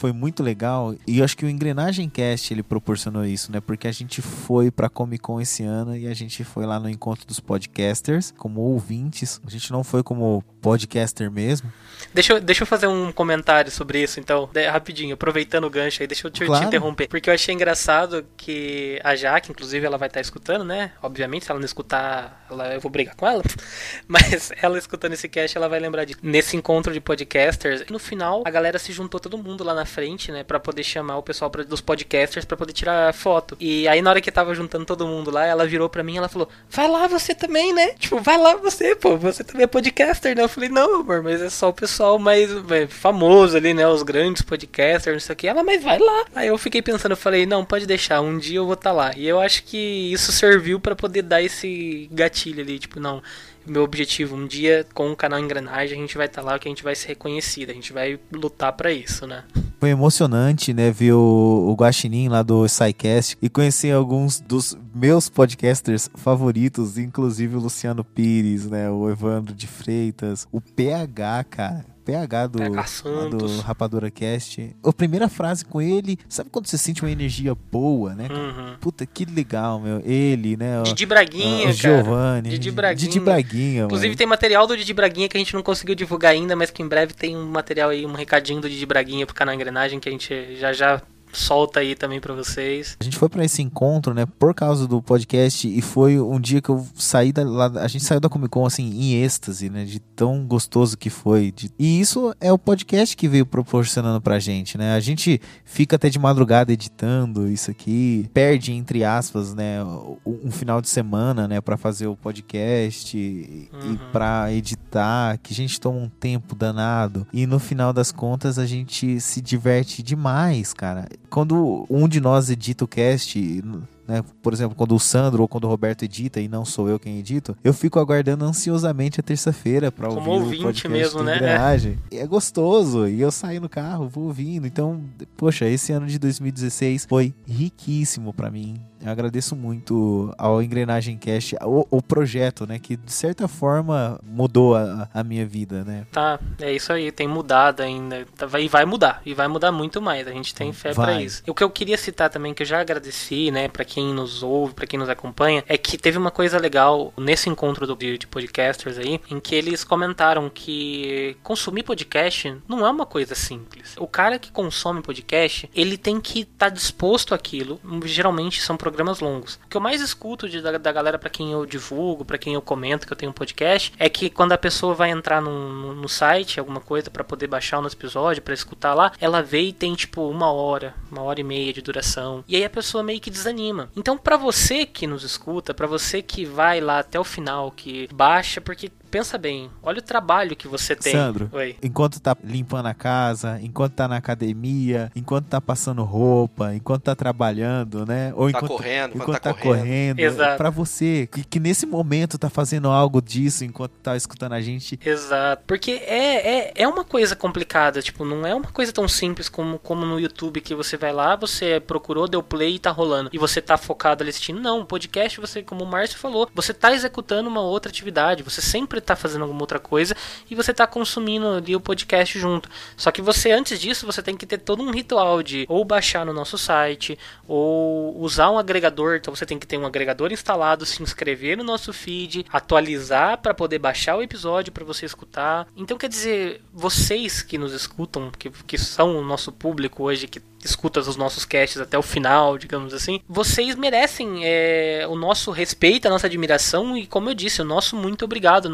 foi muito legal, e eu acho que o Engrenagem Cast ele proporcionou isso, né? Porque a gente foi pra Comic Con esse ano e a gente foi lá no encontro dos podcasters como ouvintes. A gente não foi como podcaster mesmo. Deixa, eu- deixa eu fazer um comentário sobre isso, então, de- rapidinho, aproveitando o gancho aí, deixa eu te, te Claro. interromper. Porque eu achei engraçado que a Jaque, inclusive, ela vai estar escutando, né? Obviamente, se ela não escutar, ela- eu vou brigar com ela. Mas ela escutando esse cast, ela vai lembrar disso. Nesse encontro de podcasters, no final, a galera se juntou todo mundo lá na frente, né? Pra poder chamar o pessoal pra- dos podcasters pra poder tirar foto. E aí, na hora que tava juntando todo mundo lá, ela virou pra mim e ela falou: Vai lá você também, né? Tipo, vai lá você, pô, você também é podcaster, né? Falei: Não, amor, mas é só o pessoal mais é, famoso ali, né? Os grandes podcasters, não sei o que. Ela, mas vai lá. Aí eu fiquei pensando, eu falei: Não, pode deixar, um dia eu vou estar lá. E eu acho que isso serviu pra poder dar esse gatilho ali, tipo, não. Meu objetivo, um dia com o canal Engrenagem, a gente vai estar lá, que a gente vai ser reconhecido, a gente vai lutar pra isso, né? Foi emocionante, né, ver o, o Guaxinim lá do SciCast e conhecer alguns dos meus podcasters favoritos, inclusive o Luciano Pires, né, o Evandro de Freitas, o PH, cara. PH do, PH do. Rapadura Cast. A primeira frase com ele, sabe quando você sente uma energia boa, né? Uhum. Puta, que legal, meu. Ele, né? o- Didi Braguinha, o cara. Giovanni. Didi Braguinha. Didi Braguinha, Inclusive mano. tem material do Didi Braguinha que a gente não conseguiu divulgar ainda, mas que em breve tem um material aí, um recadinho do Didi Braguinha pro canal Engrenagem que a gente já já solta aí também pra vocês. A gente foi pra esse encontro, né, por causa do podcast e foi um dia que eu saí da lá, a gente saiu da Comic Con assim em êxtase, né, de tão gostoso que foi. de- e isso é o podcast que veio proporcionando pra gente, né? A gente fica até de madrugada editando isso aqui, perde entre aspas, né, um final de semana, né, para fazer o podcast e, Uhum. e para editar, que a gente toma um tempo danado e no final das contas a gente se diverte demais, cara. Quando um de nós edita o cast, né, por exemplo, quando o Sandro ou quando o Roberto edita e não sou eu quem edito, eu fico aguardando ansiosamente a terça-feira pra Como ouvir ouvinte o podcast mesmo, né? Engrenagem. E é gostoso, e eu saio no carro, vou ouvindo. Então, poxa, esse ano de 2016 foi riquíssimo pra mim. Eu agradeço muito ao Engrenagem Cast, o, o projeto, né, que de certa forma mudou a, a minha vida, né? Tá, é isso aí, tem mudado ainda. Tá, vai- E vai mudar, e vai mudar muito mais. A gente tem fé pra Vai. isso. E o que eu queria citar também, que eu já agradeci, né, pra quem nos ouve, pra quem nos acompanha, é que teve uma coisa legal nesse encontro do, de, de podcasters aí, em que eles comentaram que consumir podcast não é uma coisa simples. O cara que consome podcast, ele tem que estar disposto àquilo. Geralmente são programas longos. O que eu mais escuto de- da, da galera pra quem eu divulgo, pra quem eu comento que eu tenho um podcast, é que quando a pessoa vai entrar no, no, site, alguma coisa pra poder baixar o nosso episódio, pra escutar lá, ela vê e tem tipo uma hora, uma hora e meia de duração. E aí a pessoa meio que desanima. Então, pra você que nos escuta, pra você que vai lá até o final, que baixa, porque pensa bem, olha o trabalho que você tem. Sandro, Oi. enquanto tá limpando a casa, enquanto tá na academia, enquanto tá passando roupa, enquanto tá trabalhando, né? Ou Tá enquanto correndo, enquanto tá, tá correndo. correndo. Exato. Pra você, que, que nesse momento tá fazendo algo disso enquanto tá escutando a gente. Exato. Porque é, é, é uma coisa complicada, tipo, não é uma coisa tão simples como, como no YouTube que você vai lá, você procurou, deu play e tá rolando. E você tá focado ali assistindo. Não, podcast, você, como o Márcio falou, você tá executando uma outra atividade. Você sempre estar fazendo alguma outra coisa e você tá consumindo ali o podcast junto. Só que você, antes disso, você tem que ter todo um ritual de ou baixar no nosso site, ou usar um agregador. Então você tem que ter um agregador instalado, se inscrever no nosso feed, atualizar para poder baixar o episódio para você escutar. Então quer dizer, vocês que nos escutam, que, que são o nosso público hoje, que escuta os nossos casts até o final, digamos assim, vocês merecem é, o nosso respeito, a nossa admiração e, como eu disse, o nosso muito obrigado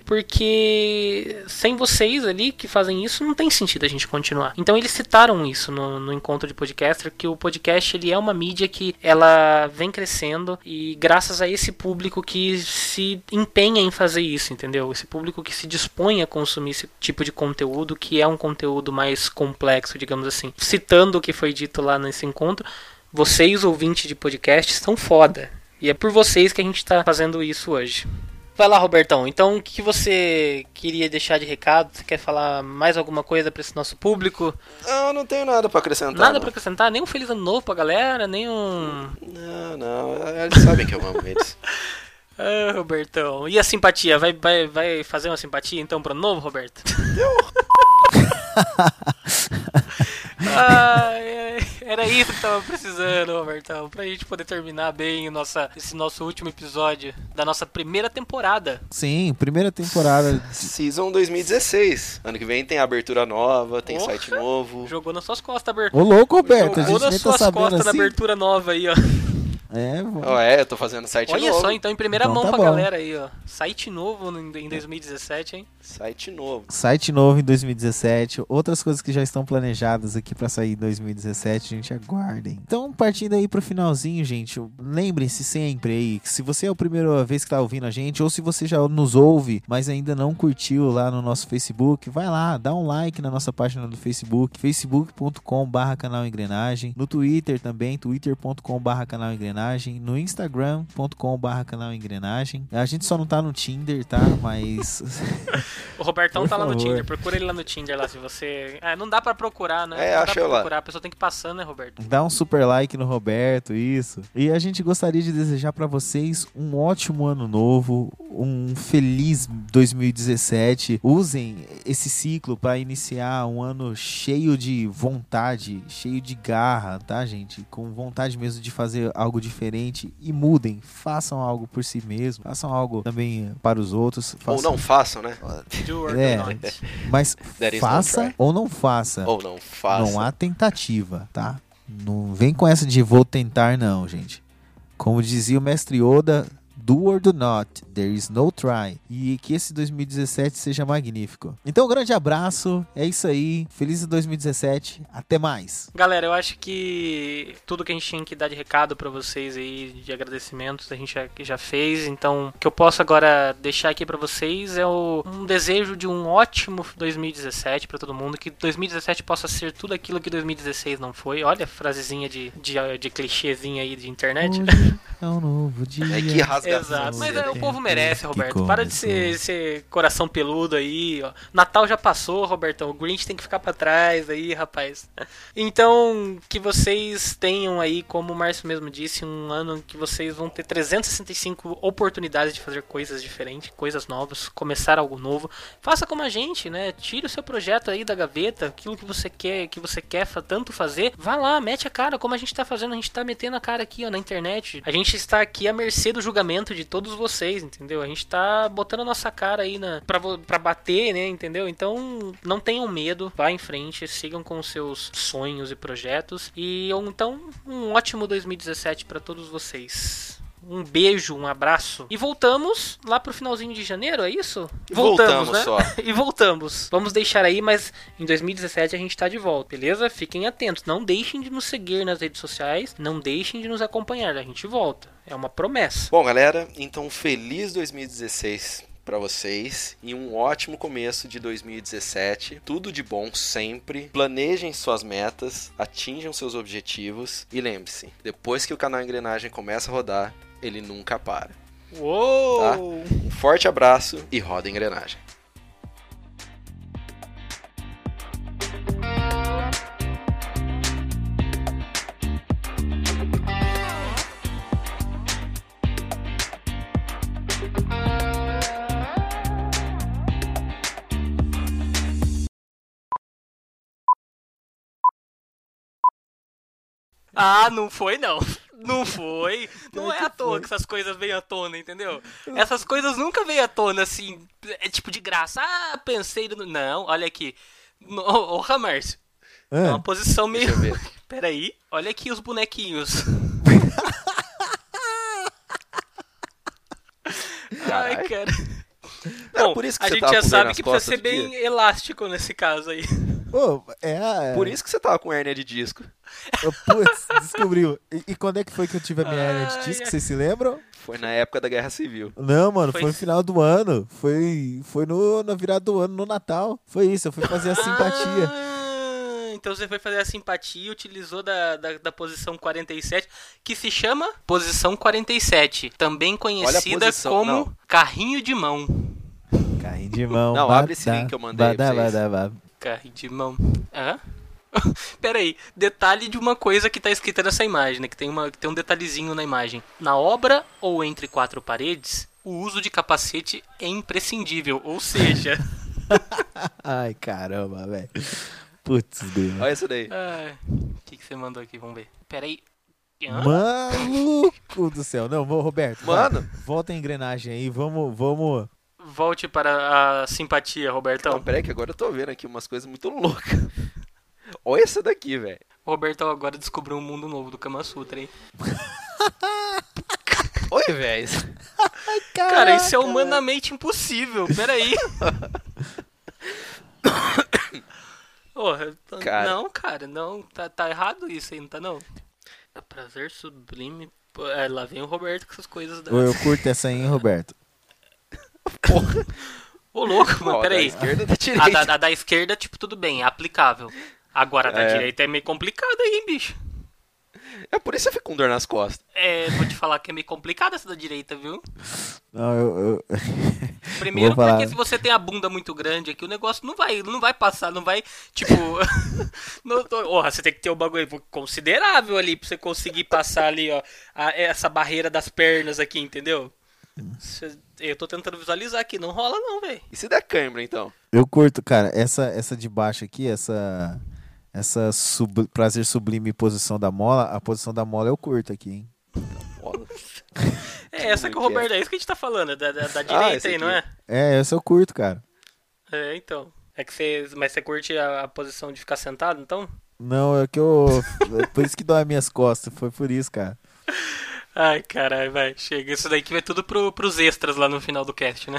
porque sem vocês ali que fazem isso, não tem sentido a gente continuar. Então eles citaram isso no, no encontro de podcaster, que o podcast ele é uma mídia que ela vem crescendo e graças a esse público que se empenha em fazer isso, entendeu? Esse público que se dispõe a consumir esse tipo de conteúdo, que é um conteúdo mais complexo, digamos assim. Citando o que foi dito lá nesse encontro, vocês, ouvintes de podcast, são foda. E é por vocês que a gente está fazendo isso hoje. Vai lá, Robertão. Então, o que você queria deixar de recado? Você quer falar mais alguma coisa para esse nosso público? Eu não tenho nada para acrescentar. Nada para acrescentar? Nem um feliz ano novo pra galera? Nem um. Não, não. Eles sabem que eu amo eles. Ah, Robertão. E a simpatia? Vai, vai, vai fazer uma simpatia então pro novo, Roberto? Ai, era isso que tava precisando, Robertão, pra gente poder terminar bem nossa, esse nosso último episódio da nossa primeira temporada. Sim, primeira temporada. Season 2016. Ano que vem tem abertura nova, tem Porra. site novo. Jogou nas suas costas a abertura. Ô louco, Roberto, a Jogou gente nem nas tá suas sabendo costas na assim. abertura nova aí, ó. É, vamos- Oh, é, eu tô fazendo site Olha novo. só, então, em primeira Então mão tá pra bom. galera aí, ó. Site novo em em 2017, hein? Site novo. Site novo em 2017, outras coisas que já estão planejadas aqui pra sair em 2017, gente, aguardem. Então, partindo aí pro finalzinho, gente, lembrem-se sempre aí que se você é a primeira vez que tá ouvindo a gente, ou se você já nos ouve, mas ainda não curtiu lá no nosso Facebook, vai lá, dá um like na nossa página do Facebook, facebook.com barra canal engrenagem, no Twitter também, twitter.com barra canal engrenagem, no instagram.com barra canal engrenagem. A gente só não tá no Tinder, tá? Mas... O Robertão Por tá lá no. Tinder, procura ele lá no Tinder lá se você. É, não dá pra procurar, né? É, não acha dá pra lá. procurar, a pessoa tem que ir passando, né, Roberto? Dá um super like no Roberto, isso. E a gente gostaria de desejar pra vocês um ótimo ano novo, um feliz 2017. Usem esse ciclo pra iniciar um ano cheio de vontade, cheio de garra, tá, gente? Com vontade mesmo de fazer algo diferente e mudem, façam algo por si mesmo, façam algo também para os outros. Ou façam- não façam, né? É. Mas faça ou não faça. Ou não façam. Não há tentativa, tá? Não vem com essa de vou tentar, não, gente. Como dizia o mestre Oda, do or do not, there is no try. E que esse 2017 seja magnífico. Então, um grande abraço, é isso aí. Feliz 2017, até mais. Galera, eu acho que tudo que a gente tinha que dar de recado pra vocês aí, de agradecimentos, a gente já, já fez. Então, o que eu posso agora deixar aqui pra vocês é o- um desejo de um ótimo 2017 pra todo mundo. Que 2017 possa ser tudo aquilo que 2016 não foi. Olha a frasezinha de, de, de clichêzinha aí de internet. Hoje é um novo dia. É que rasgação. Exato, mas é, o povo merece, Roberto. Para de ser, ser coração peludo aí, ó. Natal já passou, Robertão. O Grinch tem que ficar pra trás aí, rapaz. Então, que vocês tenham aí, como o Márcio mesmo disse, um ano que vocês vão ter 365 oportunidades de fazer coisas diferentes, coisas novas, começar algo novo. Faça como a gente, né? Tire o seu projeto aí da gaveta, aquilo que você quer, que você quer tanto fazer. Vá lá, mete a cara, como a gente tá fazendo, a gente tá metendo a cara aqui, ó, na internet. A gente está aqui à mercê do julgamento de todos vocês, entendeu? A gente tá botando a nossa cara aí na pra, pra bater, né, entendeu? Então, não tenham medo, vá em frente, sigam com seus sonhos e projetos e então um ótimo 2017 pra todos vocês. Um beijo, um abraço. E voltamos lá pro finalzinho de janeiro, é isso? Voltamos né? só. e voltamos. Vamos deixar aí, mas em 2017 a gente tá de volta, beleza? Fiquem atentos. Não deixem de nos seguir nas redes sociais. Não deixem de nos acompanhar. A gente volta. É uma promessa. Bom, galera, então feliz 2016 pra vocês e um ótimo começo de 2017. Tudo de bom sempre. Planejem suas metas, atinjam seus objetivos e lembre-se, depois que o canal Engrenagem começa a rodar, ele nunca para. Uou! Um forte abraço e roda a engrenagem. Ah, não foi não. Não foi. Não é à toa que essas coisas vêm à tona, entendeu? Essas coisas nunca vêm à tona assim, é tipo de graça. Ah, pensei. No... Não, olha aqui. Ô, ô Márcio. É uma posição meio. Peraí, olha aqui os bonequinhos. Ai, cara. Não, Bom, por isso que a gente já sabe que precisa ser bem dia. elástico nesse caso aí. Oh, é, Por isso que você tava com hernia de disco. Putz, descobriu. E, e, quando é que foi que eu tive a minha hernia de disco? Vocês se lembram? Foi na época da Guerra Civil. Não, mano, foi, foi no final do ano. Foi, foi no, na virada do ano, no Natal. Foi isso, eu fui fazer a simpatia. Ah, então você foi fazer a simpatia e utilizou da, da, da, posição 47, que se chama posição 47, também conhecida posição, como não. carrinho de mão. Carrinho de mão. Não, abre esse link que eu mandei bada, pra vocês. Bada, de mão. Hã? Pera aí, detalhe de uma coisa que está escrita nessa imagem, né? Que tem, uma, que tem um detalhezinho na imagem. Na obra ou entre quatro paredes, o uso de capacete é imprescindível, ou seja... Ai, caramba, velho. Putz, Deus. Olha isso daí. O que, que você mandou aqui? Vamos ver. Pera aí. Maluco do céu. Não, Roberto. Mano. Vai, volta a engrenagem aí. Vamos, vamos. Volte para a simpatia, Robertão. Não, peraí que agora eu tô vendo aqui umas coisas muito loucas. Olha essa daqui, velho. O Robertão agora descobriu um mundo novo do Kama Sutra, hein? Oi, velho. Cara, isso é humanamente impossível. Peraí. oh, cara. Não, cara, não. Tá, tá errado isso aí, não tá não? É prazer sublime. É, lá vem o Roberto com essas coisas. Da... Eu curto essa aí, hein, Roberto? Porra. Ô, louco, mano, peraí. Da esquerda da direita. A da, a da esquerda, tipo, tudo bem, é aplicável. Agora, a da é. direita é meio complicado aí, hein, bicho. É por isso que você fica com dor nas costas. É, vou te falar que é meio complicado essa da direita, viu? Não, eu. eu... Primeiro porque se você tem a bunda muito grande aqui, o negócio não vai, não vai passar, não vai, tipo. orra, você tem que ter um bagulho considerável ali pra você conseguir passar ali, ó, a, essa barreira das pernas aqui, entendeu? Eu tô tentando visualizar aqui, não rola não, velho. E se der câimbra, então? Eu curto, cara, essa, essa de baixo aqui, essa essa sub, prazer sublime posição da mola, a posição da mola eu curto aqui, hein? É essa que o Roberto, é isso que a gente tá falando, da, da, da ah, direita ah, aí, não é? É, essa eu curto, cara. É, então. É que você. Mas você curte a, a posição de ficar sentado, então? Não, é que eu. é por isso que dói as minhas costas, foi por isso, cara. Ai, caralho, vai, chega. Isso daí que vai tudo pro, pros extras lá no final do cast, né?